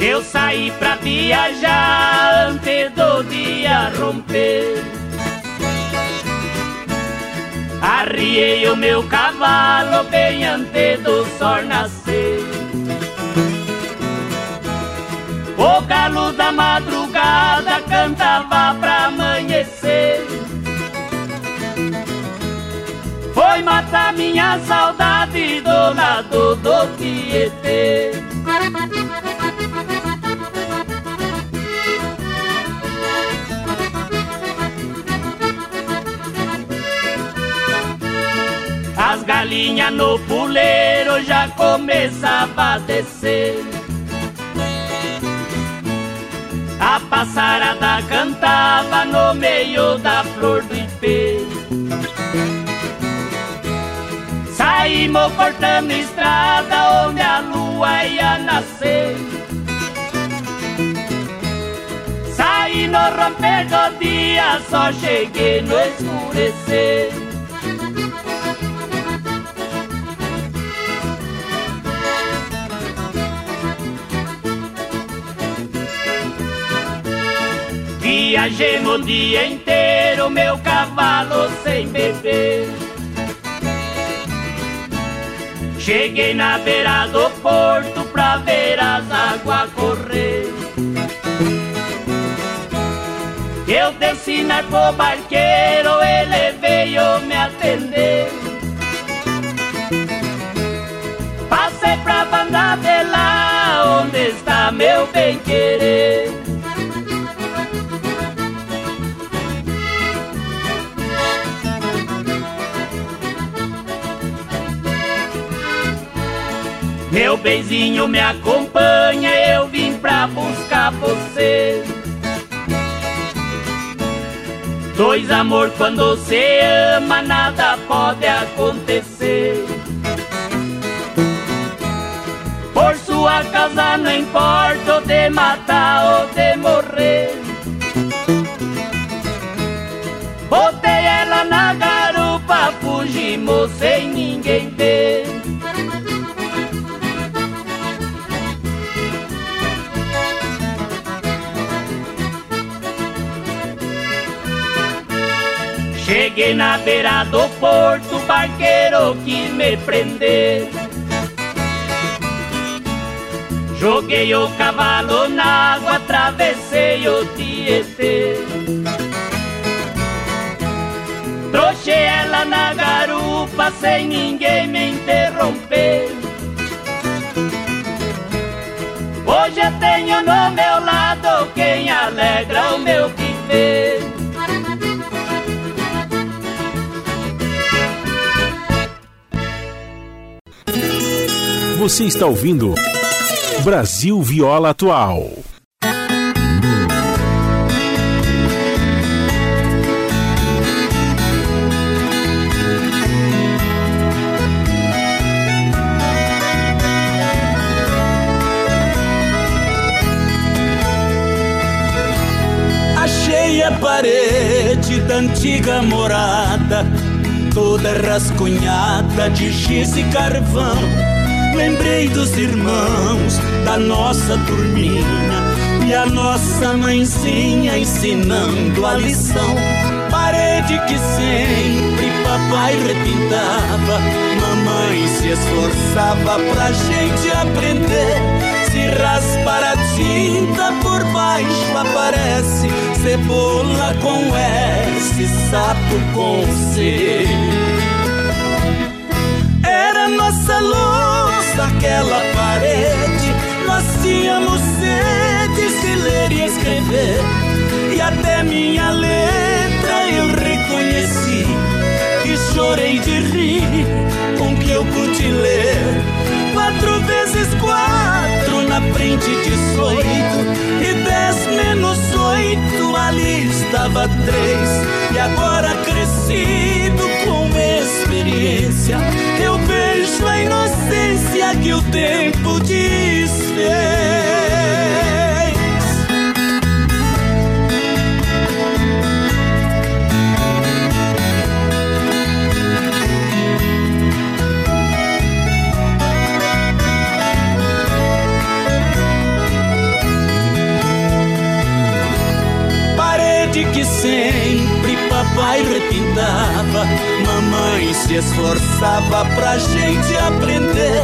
Eu saí pra viajar antes do dia romper. Arriei o meu cavalo bem antes do sol nascer. O galo da madrugada cantava pra amanhecer. Foi matar minha saudade do do Tietê. As galinhas no puleiro já começava a descer. A passarada cantava no meio da flor do ipê. Saímos cortando estrada onde a lua ia nascer. Saí no romper do dia, só cheguei no escurecer. Viajemos o dia inteiro, meu cavalo sem beber. Cheguei na beira do porto pra ver as águas correr. Eu desci na pro barqueiro, ele veio me atender. Passei pra banda de lá, onde está meu bem querer. Meu benzinho me acompanha, eu vim pra buscar você. Dois amor quando você ama, nada pode acontecer. Por sua causa não importa ou de matar ou de morrer. Botei ela na garupa, fugimos sem ninguém ver. Cheguei na beira do porto, barqueiro que me prender. Joguei o cavalo na água, atravessei o Tietê. Trouxe ela na garupa sem ninguém me interromper. Hoje eu tenho no meu lado quem alegra o meu viver. Você está ouvindo Brasil Viola Atual. Achei a parede da antiga morada, toda rascunhada de giz e carvão. Lembrei dos irmãos da nossa turminha e a nossa mãezinha ensinando a lição. Parede que sempre papai repintava, mamãe se esforçava pra gente aprender. Se raspar a tinta por baixo aparece cebola com S, sapo com C. Nossa luz aquela parede, nós tínhamos sede de ler e escrever. E até minha letra eu reconheci e chorei de rir com que eu pude ler. Quatro vezes quatro na frente de dezoito e dez menos oito ali estava três. E agora se esforçava pra gente aprender.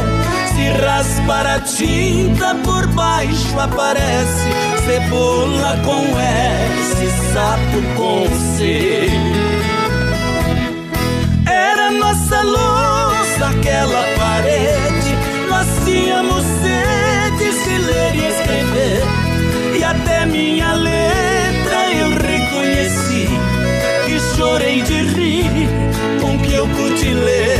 Se raspar a tinta por baixo aparece cebola com S, sapo com C. Era nossa louça aquela parede, nós tínhamos sede de ler e escrever. E até minha letra ler.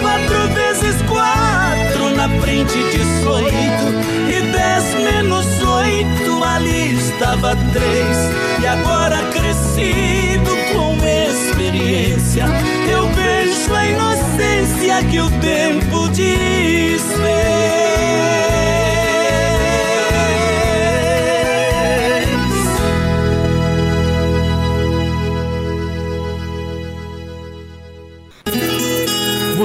Quatro vezes quatro na frente de oito e dez menos oito ali estava três. E agora crescido com experiência, eu vejo a inocência que o tempo desfez.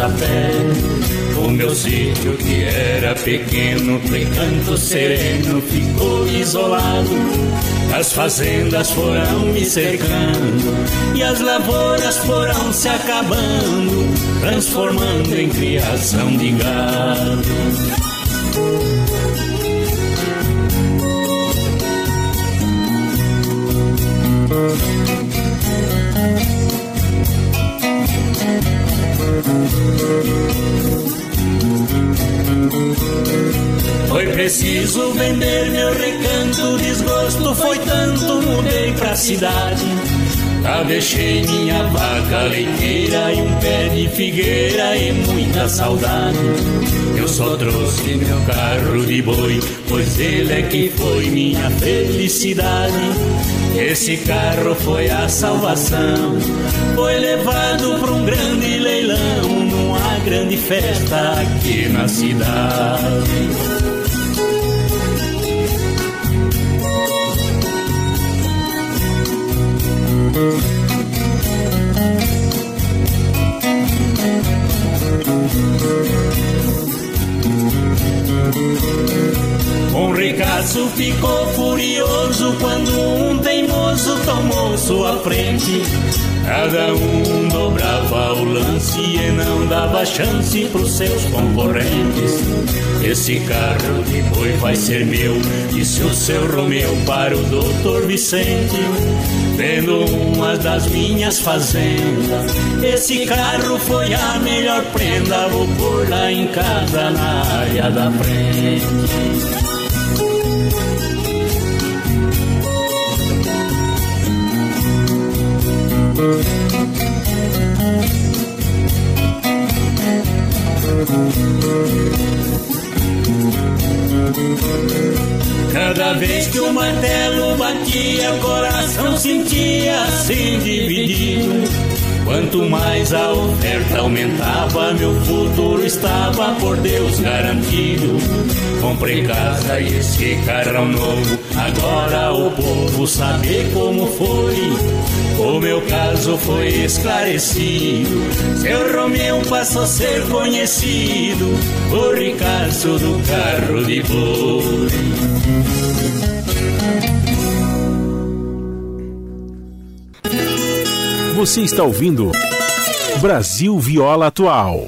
Sapé. O meu sítio que era pequeno, recanto sereno, ficou isolado. As fazendas foram me cercando e as lavouras foram se acabando, transformando em criação de gado. Preciso vender meu recanto, desgosto foi tanto, mudei pra cidade. Já deixei minha vaca leiteira e um pé de figueira e muita saudade. Eu só trouxe meu carro de boi, pois ele é que foi minha felicidade. Esse carro foi a salvação, foi levado para um grande leilão, numa grande festa aqui na cidade. Ficou furioso quando um teimoso tomou sua frente. Cada um dobrava o lance e não dava chance pros seus concorrentes. Esse carro de boi vai ser meu, disse o seu Romeu para o doutor Vicente. Vendo uma das minhas fazendas, esse carro foi a melhor prenda. Vou pôr lá em casa na área da frente. Cada vez que o martelo batia, o coração sentia assim dividido. Quanto mais a oferta aumentava, meu futuro estava por Deus garantido. Comprei casa e esse carrão novo, agora o povo sabe como foi. O meu caso foi esclarecido, seu Romeu passou a ser conhecido, o ricaço do carro de boi. Você está ouvindo Brasil Viola Atual.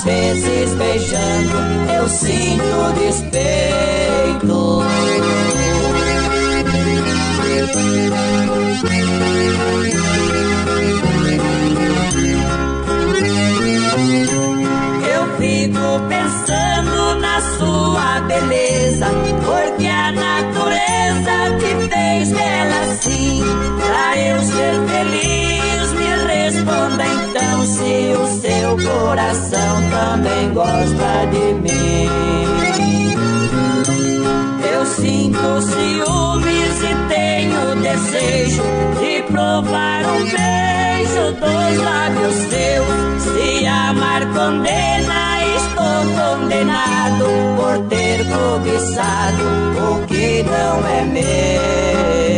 Às vezes beijando, eu sinto despeito. Eu fico pensando na sua beleza, porque a natureza te fez bela assim. Pra eu ser feliz, me responda então se seu coração também gosta de mim. Eu sinto ciúmes e tenho desejo de provar um beijo dos lábios seus. Se amar condena, estou condenado por ter cobiçado o que não é meu.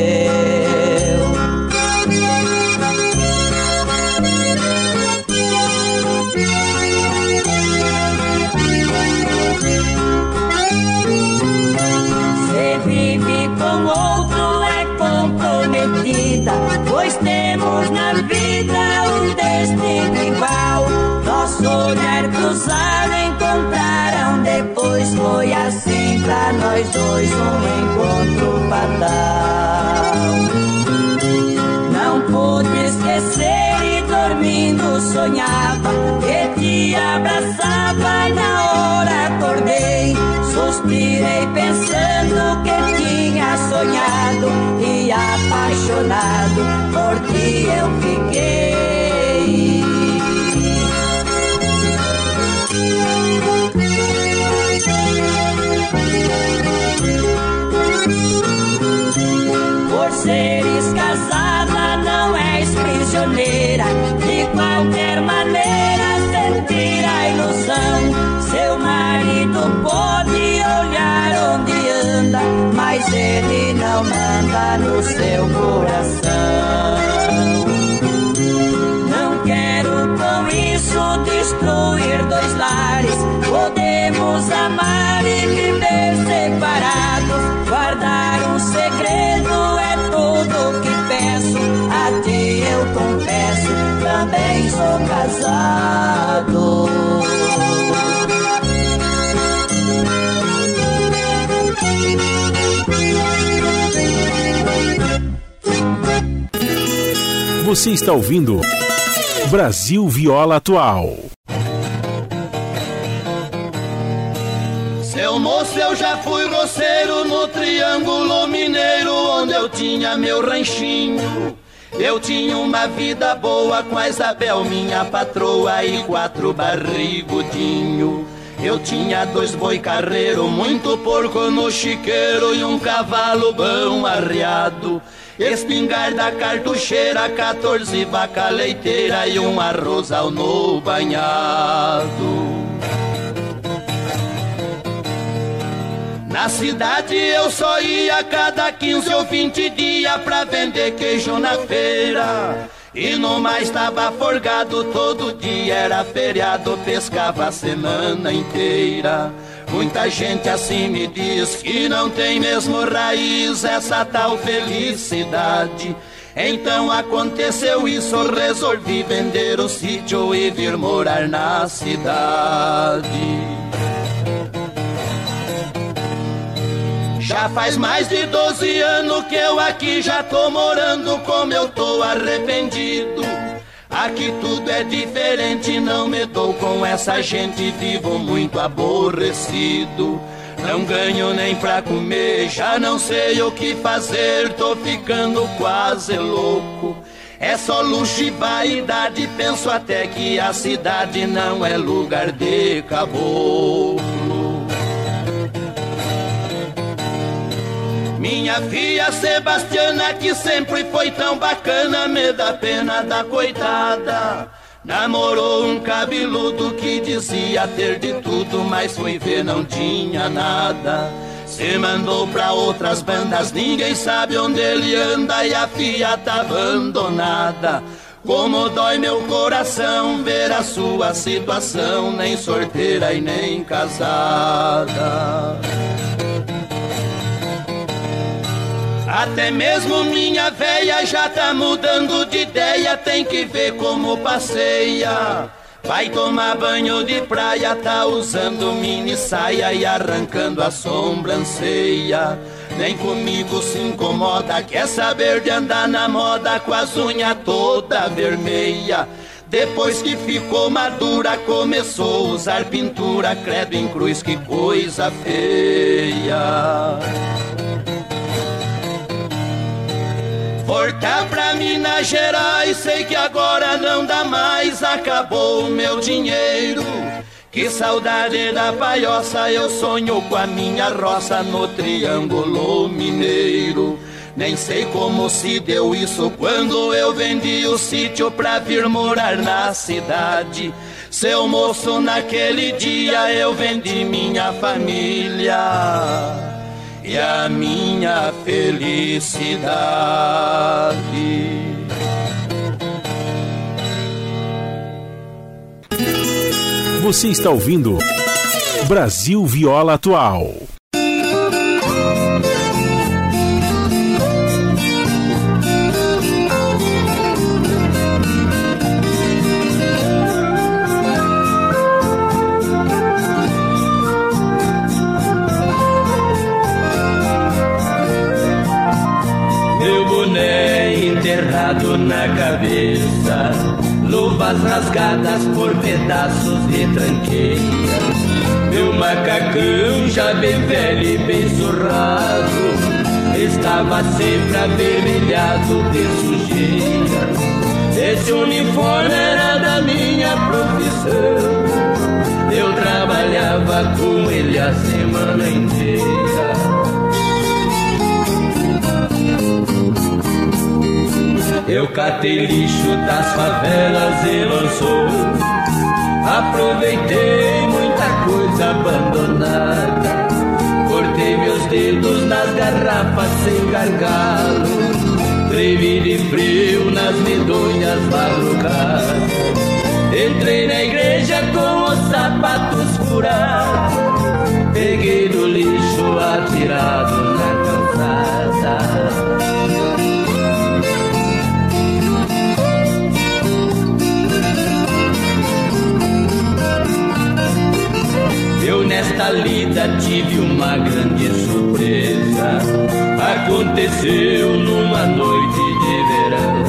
Depois, foi assim pra nós dois um encontro fatal. Não pude esquecer e dormindo sonhava que te abraçava e na hora acordei. Suspirei pensando que tinha sonhado e apaixonado por ti eu fiquei. Seres casada, não és prisioneira. De qualquer maneira, sentir a ilusão. Seu marido pode olhar onde anda, mas ele não manda no seu coração. Não quero com isso destruir dois lares. Podemos amar casado. Você está ouvindo Brasil Viola Atual. Seu moço, eu já fui roceiro no Triângulo Mineiro, onde eu tinha meu ranchinho. Eu tinha uma vida boa com a Isabel, minha patroa, e quatro barrigudinho. Eu tinha dois boi carreiro, muito porco no chiqueiro e um cavalo bom arriado. Espingarda cartucheira, 14 vaca leiteira e um arrozal no banhado. Na cidade eu só ia cada 15 ou 20 dias pra vender queijo na feira. E no mais tava forgado todo dia, era feriado, pescava a semana inteira. Muita gente assim me diz que não tem mesmo raiz essa tal felicidade. Então aconteceu isso, resolvi vender o sítio e vir morar na cidade. Já faz mais de 12 anos que eu aqui já tô morando, como eu tô arrependido. Aqui tudo é diferente, não me dou com essa gente, vivo muito aborrecido. Não ganho nem pra comer, já não sei o que fazer, tô ficando quase louco. É só luxo e vaidade, penso até que a cidade não é lugar de caboclo. Minha filha Sebastiana, que sempre foi tão bacana, me dá pena da coitada. Namorou um cabeludo que dizia ter de tudo, mas foi ver não tinha nada. Se mandou pra outras bandas, ninguém sabe onde ele anda e a filha tá abandonada. Como dói meu coração ver a sua situação, nem sorteira e nem casada. Até mesmo minha véia já tá mudando de ideia, tem que ver como passeia. Vai tomar banho de praia, tá usando mini saia e arrancando a sobrancelha. Nem comigo se incomoda, quer saber de andar na moda com as unhas toda vermelha. Depois que ficou madura, começou a usar pintura, credo em cruz, que coisa feia. Voltar pra Minas Gerais, sei que agora não dá mais, acabou o meu dinheiro. Que saudade da paioça, eu sonho com a minha roça no Triângulo Mineiro. Nem sei como se deu isso quando eu vendi o sítio pra vir morar na cidade. Seu moço, naquele dia eu vendi minha família e a minha felicidade. Você está ouvindo Brasil Viola Atual. Enterrado na cabeça, luvas rasgadas por pedaços de tranqueira. Meu macacão já bem velho e bem surrado, estava sempre avermelhado de sujeira. Esse uniforme era da minha profissão, eu trabalhava com ele a semana inteira. Eu catei lixo das favelas e lançou. Aproveitei muita coisa abandonada. Cortei meus dedos nas garrafas sem gargalo. Tremi de frio nas medonhas madrugadas. Entrei na igreja com os sapatos furados. Peguei do lixo atirado Tive uma grande surpresa. Aconteceu numa noite de verão.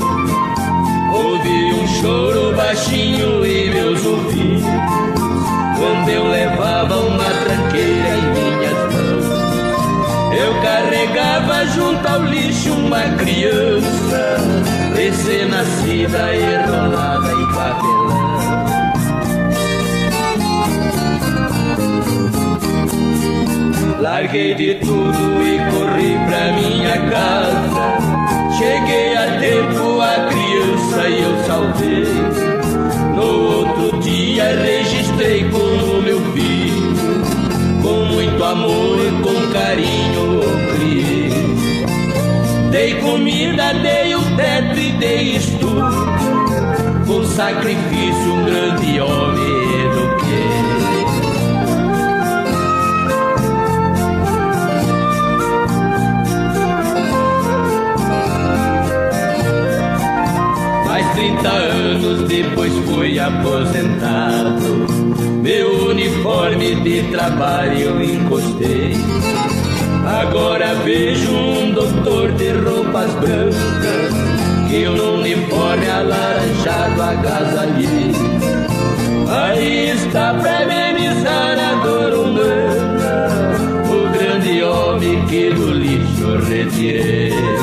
Ouvi um choro baixinho em meus ouvidos. Quando eu levava uma tranqueira em minhas mãos. Eu carregava junto ao lixo uma criança. Recém-nascida, enrolada em papelão. Larguei de tudo e corri pra minha casa. Cheguei a tempo, a criança eu salvei. No outro dia registrei como meu filho. Com muito amor e com carinho o criei. Dei comida, dei o teto e dei estudo. Com sacrifício um grande homem 30 anos depois fui aposentado. Meu uniforme de trabalho encostei. Agora vejo um doutor de roupas brancas que um uniforme alaranjado agasalhei. Aí está pra amenizar a dor humana, o grande homem que do lixo retirei.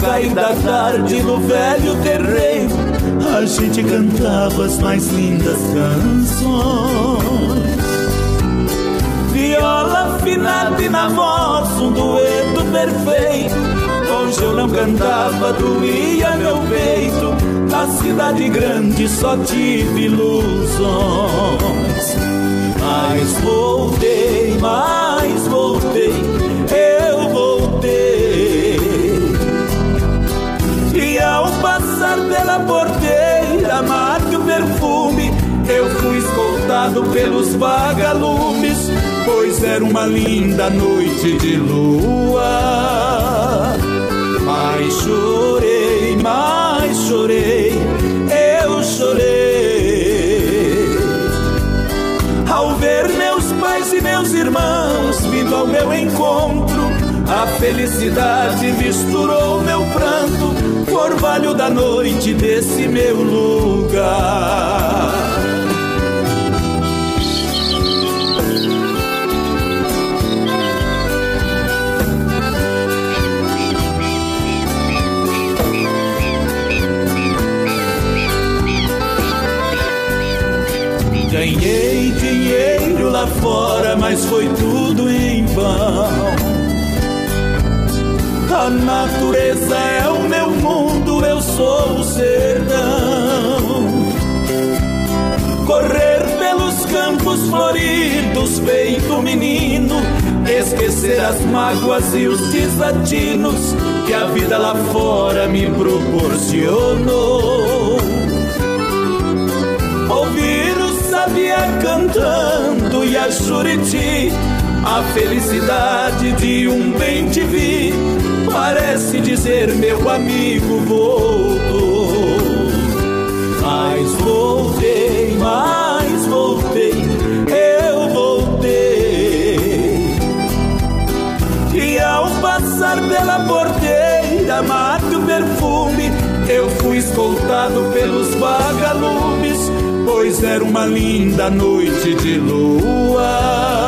Cair da tarde no velho terreiro, a gente cantava as mais lindas canções viola afinada e na voz um dueto perfeito. Hoje eu não cantava, doía meu peito. Na cidade grande só tive ilusões. Mas voltei, mas voltei, Eu fui escoltado pelos vagalumes pois era uma linda noite de lua. Mas chorei, mas chorei, eu chorei. Ao ver meus pais e meus irmãos vindo ao meu encontro, a felicidade misturou meu pranto, orvalho da noite desse meu lugar. Ganhei dinheiro lá fora, mas foi tudo em vão. A natureza é sou o sertão. Correr pelos campos floridos, feito menino, esquecer as mágoas e os desatinos que a vida lá fora me proporcionou. Ouvir sabia cantando e a Juriti, a felicidade de um bem te vi, parece dizer meu amigo voltou. Mas voltei, mas voltei, eu voltei. E ao passar pela porteira, mate o perfume, eu fui escoltado pelos vagalumes pois era uma linda noite de lua.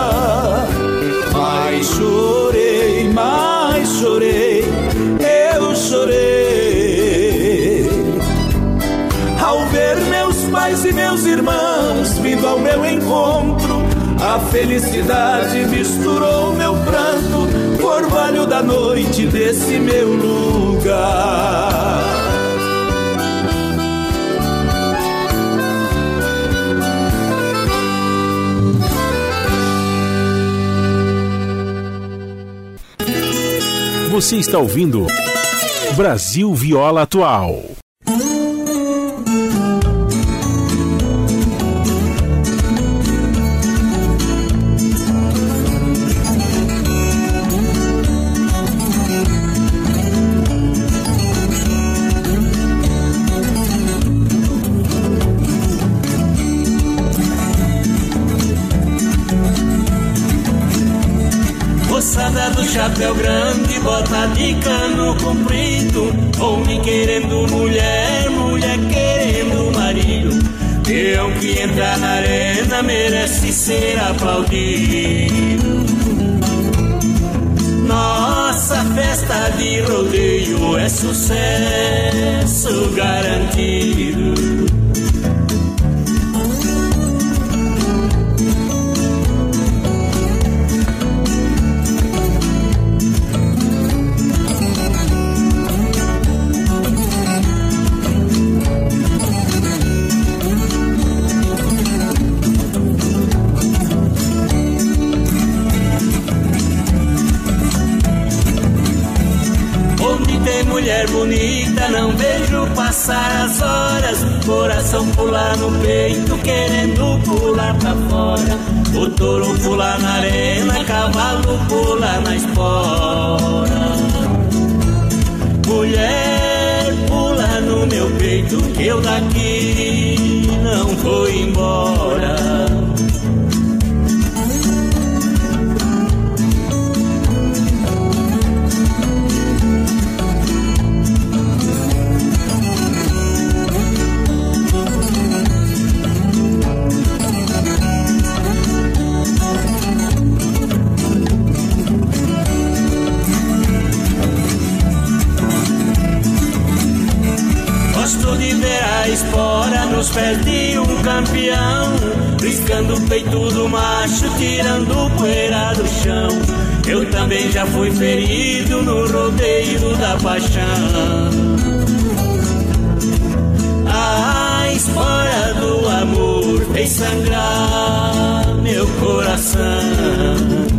Meu encontro, a felicidade misturou meu pranto, orvalho da noite desse meu lugar. Você está ouvindo Brasil Viola Atual. Cano comprido, homem querendo mulher, mulher querendo marido. Peão que entra na arena merece ser aplaudido. Nossa festa de rodeio é sucesso garantido. Mulher bonita, não vejo passar as horas. Coração pular no peito, querendo pular pra fora. O touro pula na arena, cavalo pula na espora. Mulher, pula no meu peito, que eu daqui não vou embora. Bandeira espora nos pés de um campeão, riscando o peito do macho, tirando poeira do chão. Eu também já fui ferido no rodeio da paixão. A espora do amor fez sangrar meu coração.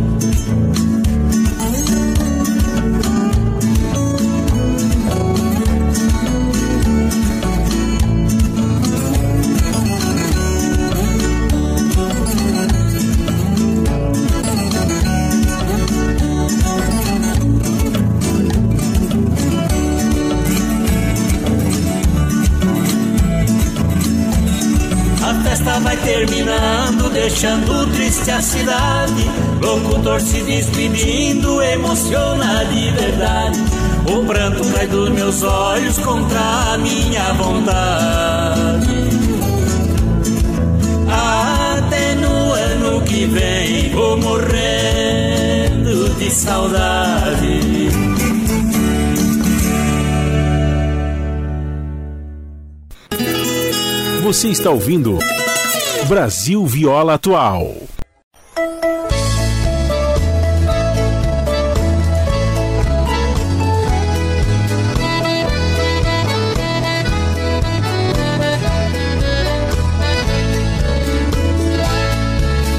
Terminando, deixando triste a cidade. Locutor se despedindo, emociona de verdade. O pranto cai dos meus olhos contra a minha vontade. Até no ano que vem vou morrendo de saudade. Você está ouvindo Brasil Viola Atual.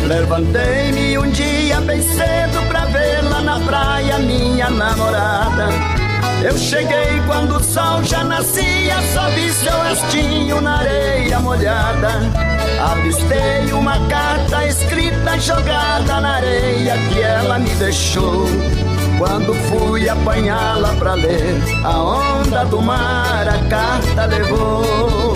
Levantei-me um dia bem cedo pra ver lá na praia minha namorada. Eu cheguei quando o sol já nascia, só vi seu rostinho na areia molhada. Avistei uma carta escrita jogada na areia que ela me deixou. Quando fui apanhá-la pra ler, a onda do mar a carta levou.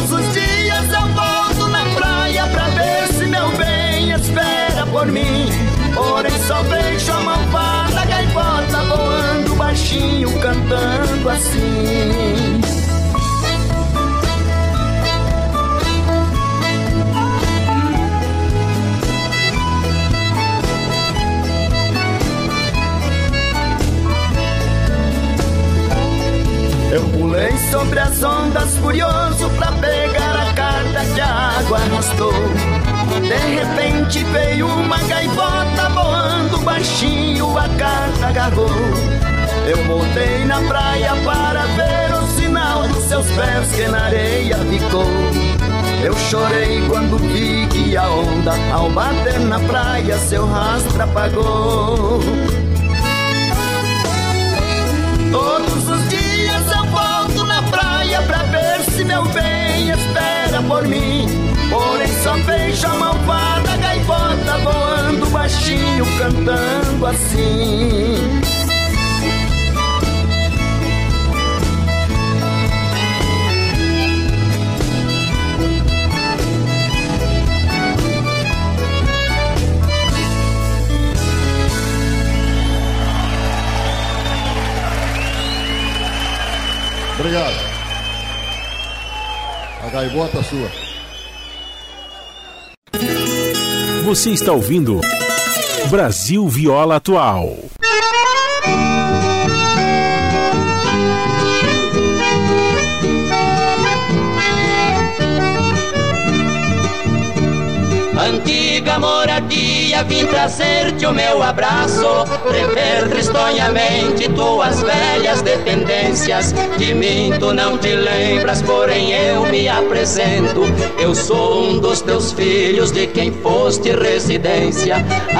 por mim. Porém só vejo a malvada gaivota voando baixinho, cantando assim. Eu pulei sobre as ondas furioso pra pegar a carta que a água arrastou. De repente veio uma gaivota voando baixinho, a carta agarrou. Eu voltei na praia para ver o sinal dos seus pés que na areia ficou. Eu chorei quando vi que a onda, ao bater na praia, seu rastro apagou. Todos os dias eu volto na praia pra ver meu bem espera por mim. Porém só vejo a malvada gaivota voando baixinho, cantando assim. Obrigado. Gaivota sua. Você está ouvindo Brasil Viola Atual. Moradia, vim trazer-te o meu abraço, rever tristonhamente tuas velhas dependências. De mim tu não te lembras, porém eu me apresento. Eu sou um dos teus filhos, de quem foste residência.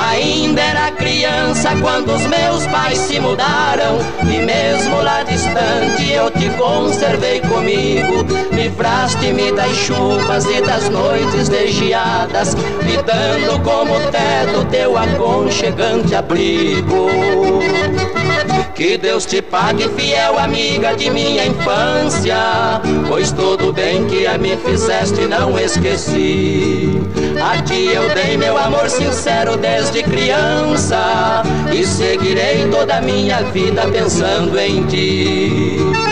Ainda era criança quando os meus pais se mudaram E mesmo lá distante eu te conservei comigo Livraste-me das chuvas e das noites desgiadas Me dando como teto teu aconchegante abrigo que Deus te pague, fiel amiga de minha infância, pois todo bem que a mim fizeste não esqueci. A ti eu dei meu amor sincero desde criança e seguirei toda a minha vida pensando em ti.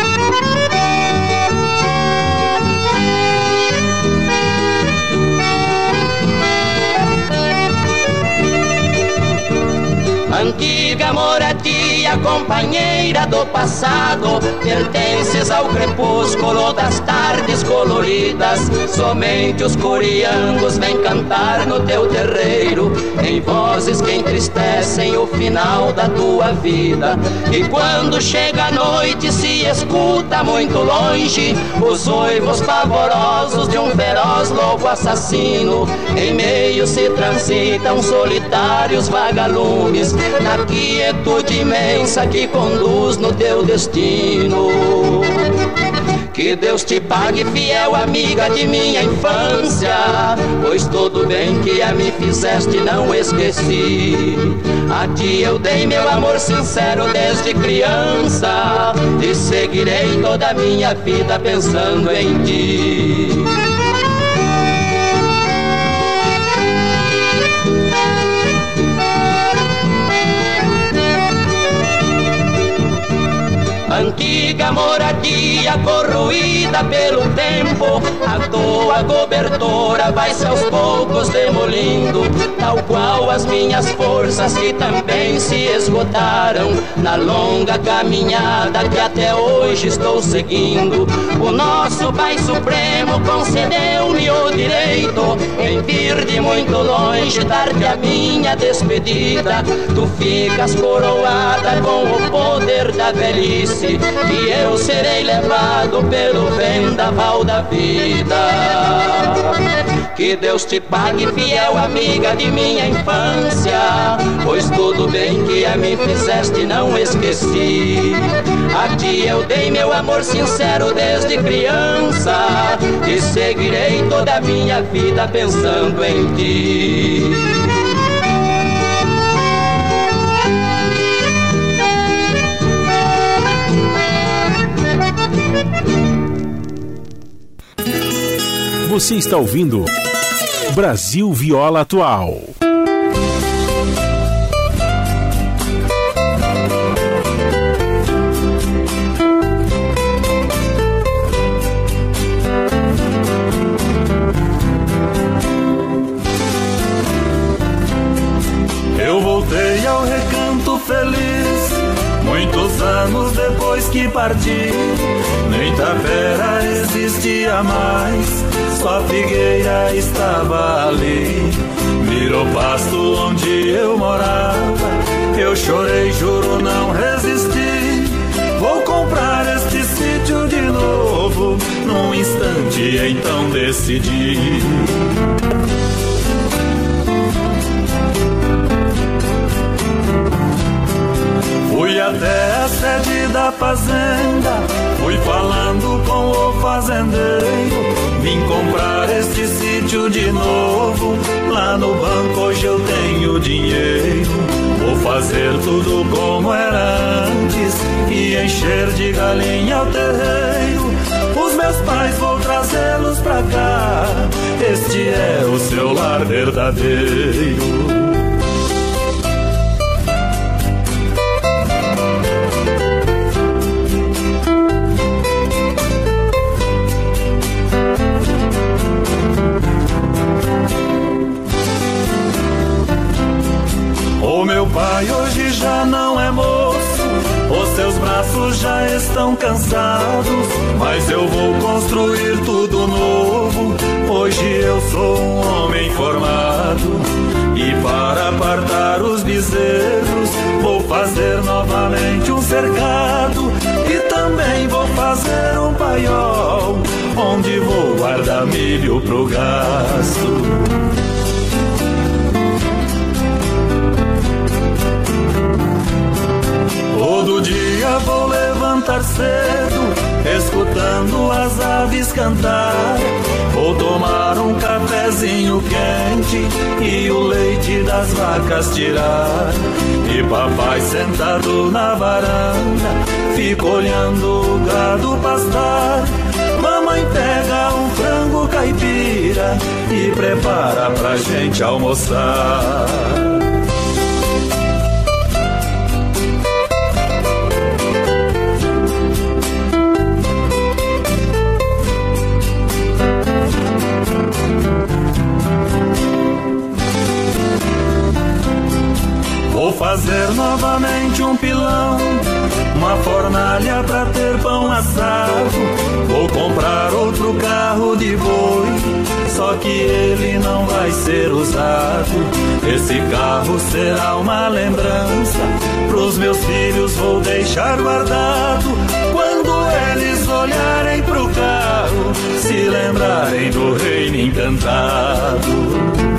anki Antiga moradia, companheira do passado, pertences ao crepúsculo das tardes coloridas. Somente os coriangos vêm cantar no teu terreiro, em vozes que entristecem o final da tua vida. E quando chega a noite, se escuta muito longe os oivos pavorosos de um feroz lobo assassino. Em meio se transitam solitários vagalumes na quietude imensa que conduz no teu destino. Que Deus te pague, fiel amiga de minha infância, pois todo bem que a mim fizeste não esqueci. A ti eu dei meu amor sincero desde criança, e seguirei toda a minha vida pensando em ti. Antiga moradia corroída pelo tempo, a tua cobertura vai-se aos poucos demolindo, tal qual as minhas forças que também se esgotaram na longa caminhada que até hoje estou seguindo. O nosso Pai Supremo concedeu-me o direito em vir de muito longe dar-te a minha despedida. Tu ficas coroada com o poder da velhice e eu serei levado pelo vendaval da vida. Que Deus te pague, fiel amiga de minha infância, pois tudo bem que a mim fizeste não esqueci. A ti eu dei meu amor sincero desde criança e seguirei toda a minha vida pensando em ti. Você está ouvindo Brasil Viola Atual. Eu voltei ao recanto feliz, muitos anos depois que parti. Nem Tapera existia mais, só Figueira estava ali. Virou pasto onde eu morava, eu chorei, juro não resisti. Vou comprar este sítio de novo, num instante então decidi. Fui até a sede da fazenda, fui falando com o fazendeiro. Vim comprar este sítio de novo, lá no banco hoje eu tenho dinheiro. Vou fazer tudo como era antes e encher de galinha o terreiro. Os meus pais vou trazê-los pra cá, este é o seu lar verdadeiro. Braços já estão cansados. Mas eu vou construir tudo novo. Hoje eu sou um homem formado. E para apartar os bezerros, vou fazer novamente um cercado. E também vou fazer um paiol, onde vou guardar milho pro gasto. Levantar cedo, escutando as aves cantar. Vou tomar um cafezinho quente e o leite das vacas tirar. E papai sentado na varanda, fica olhando o gado pastar. Mamãe pega um frango caipira e prepara pra gente almoçar. Fazer novamente um pilão, uma fornalha pra ter pão assado. Vou comprar outro carro de boi, só que ele não vai ser usado. Esse carro será uma lembrança, pros meus filhos vou deixar guardado. Quando eles olharem pro carro, se lembrarem do reino encantado.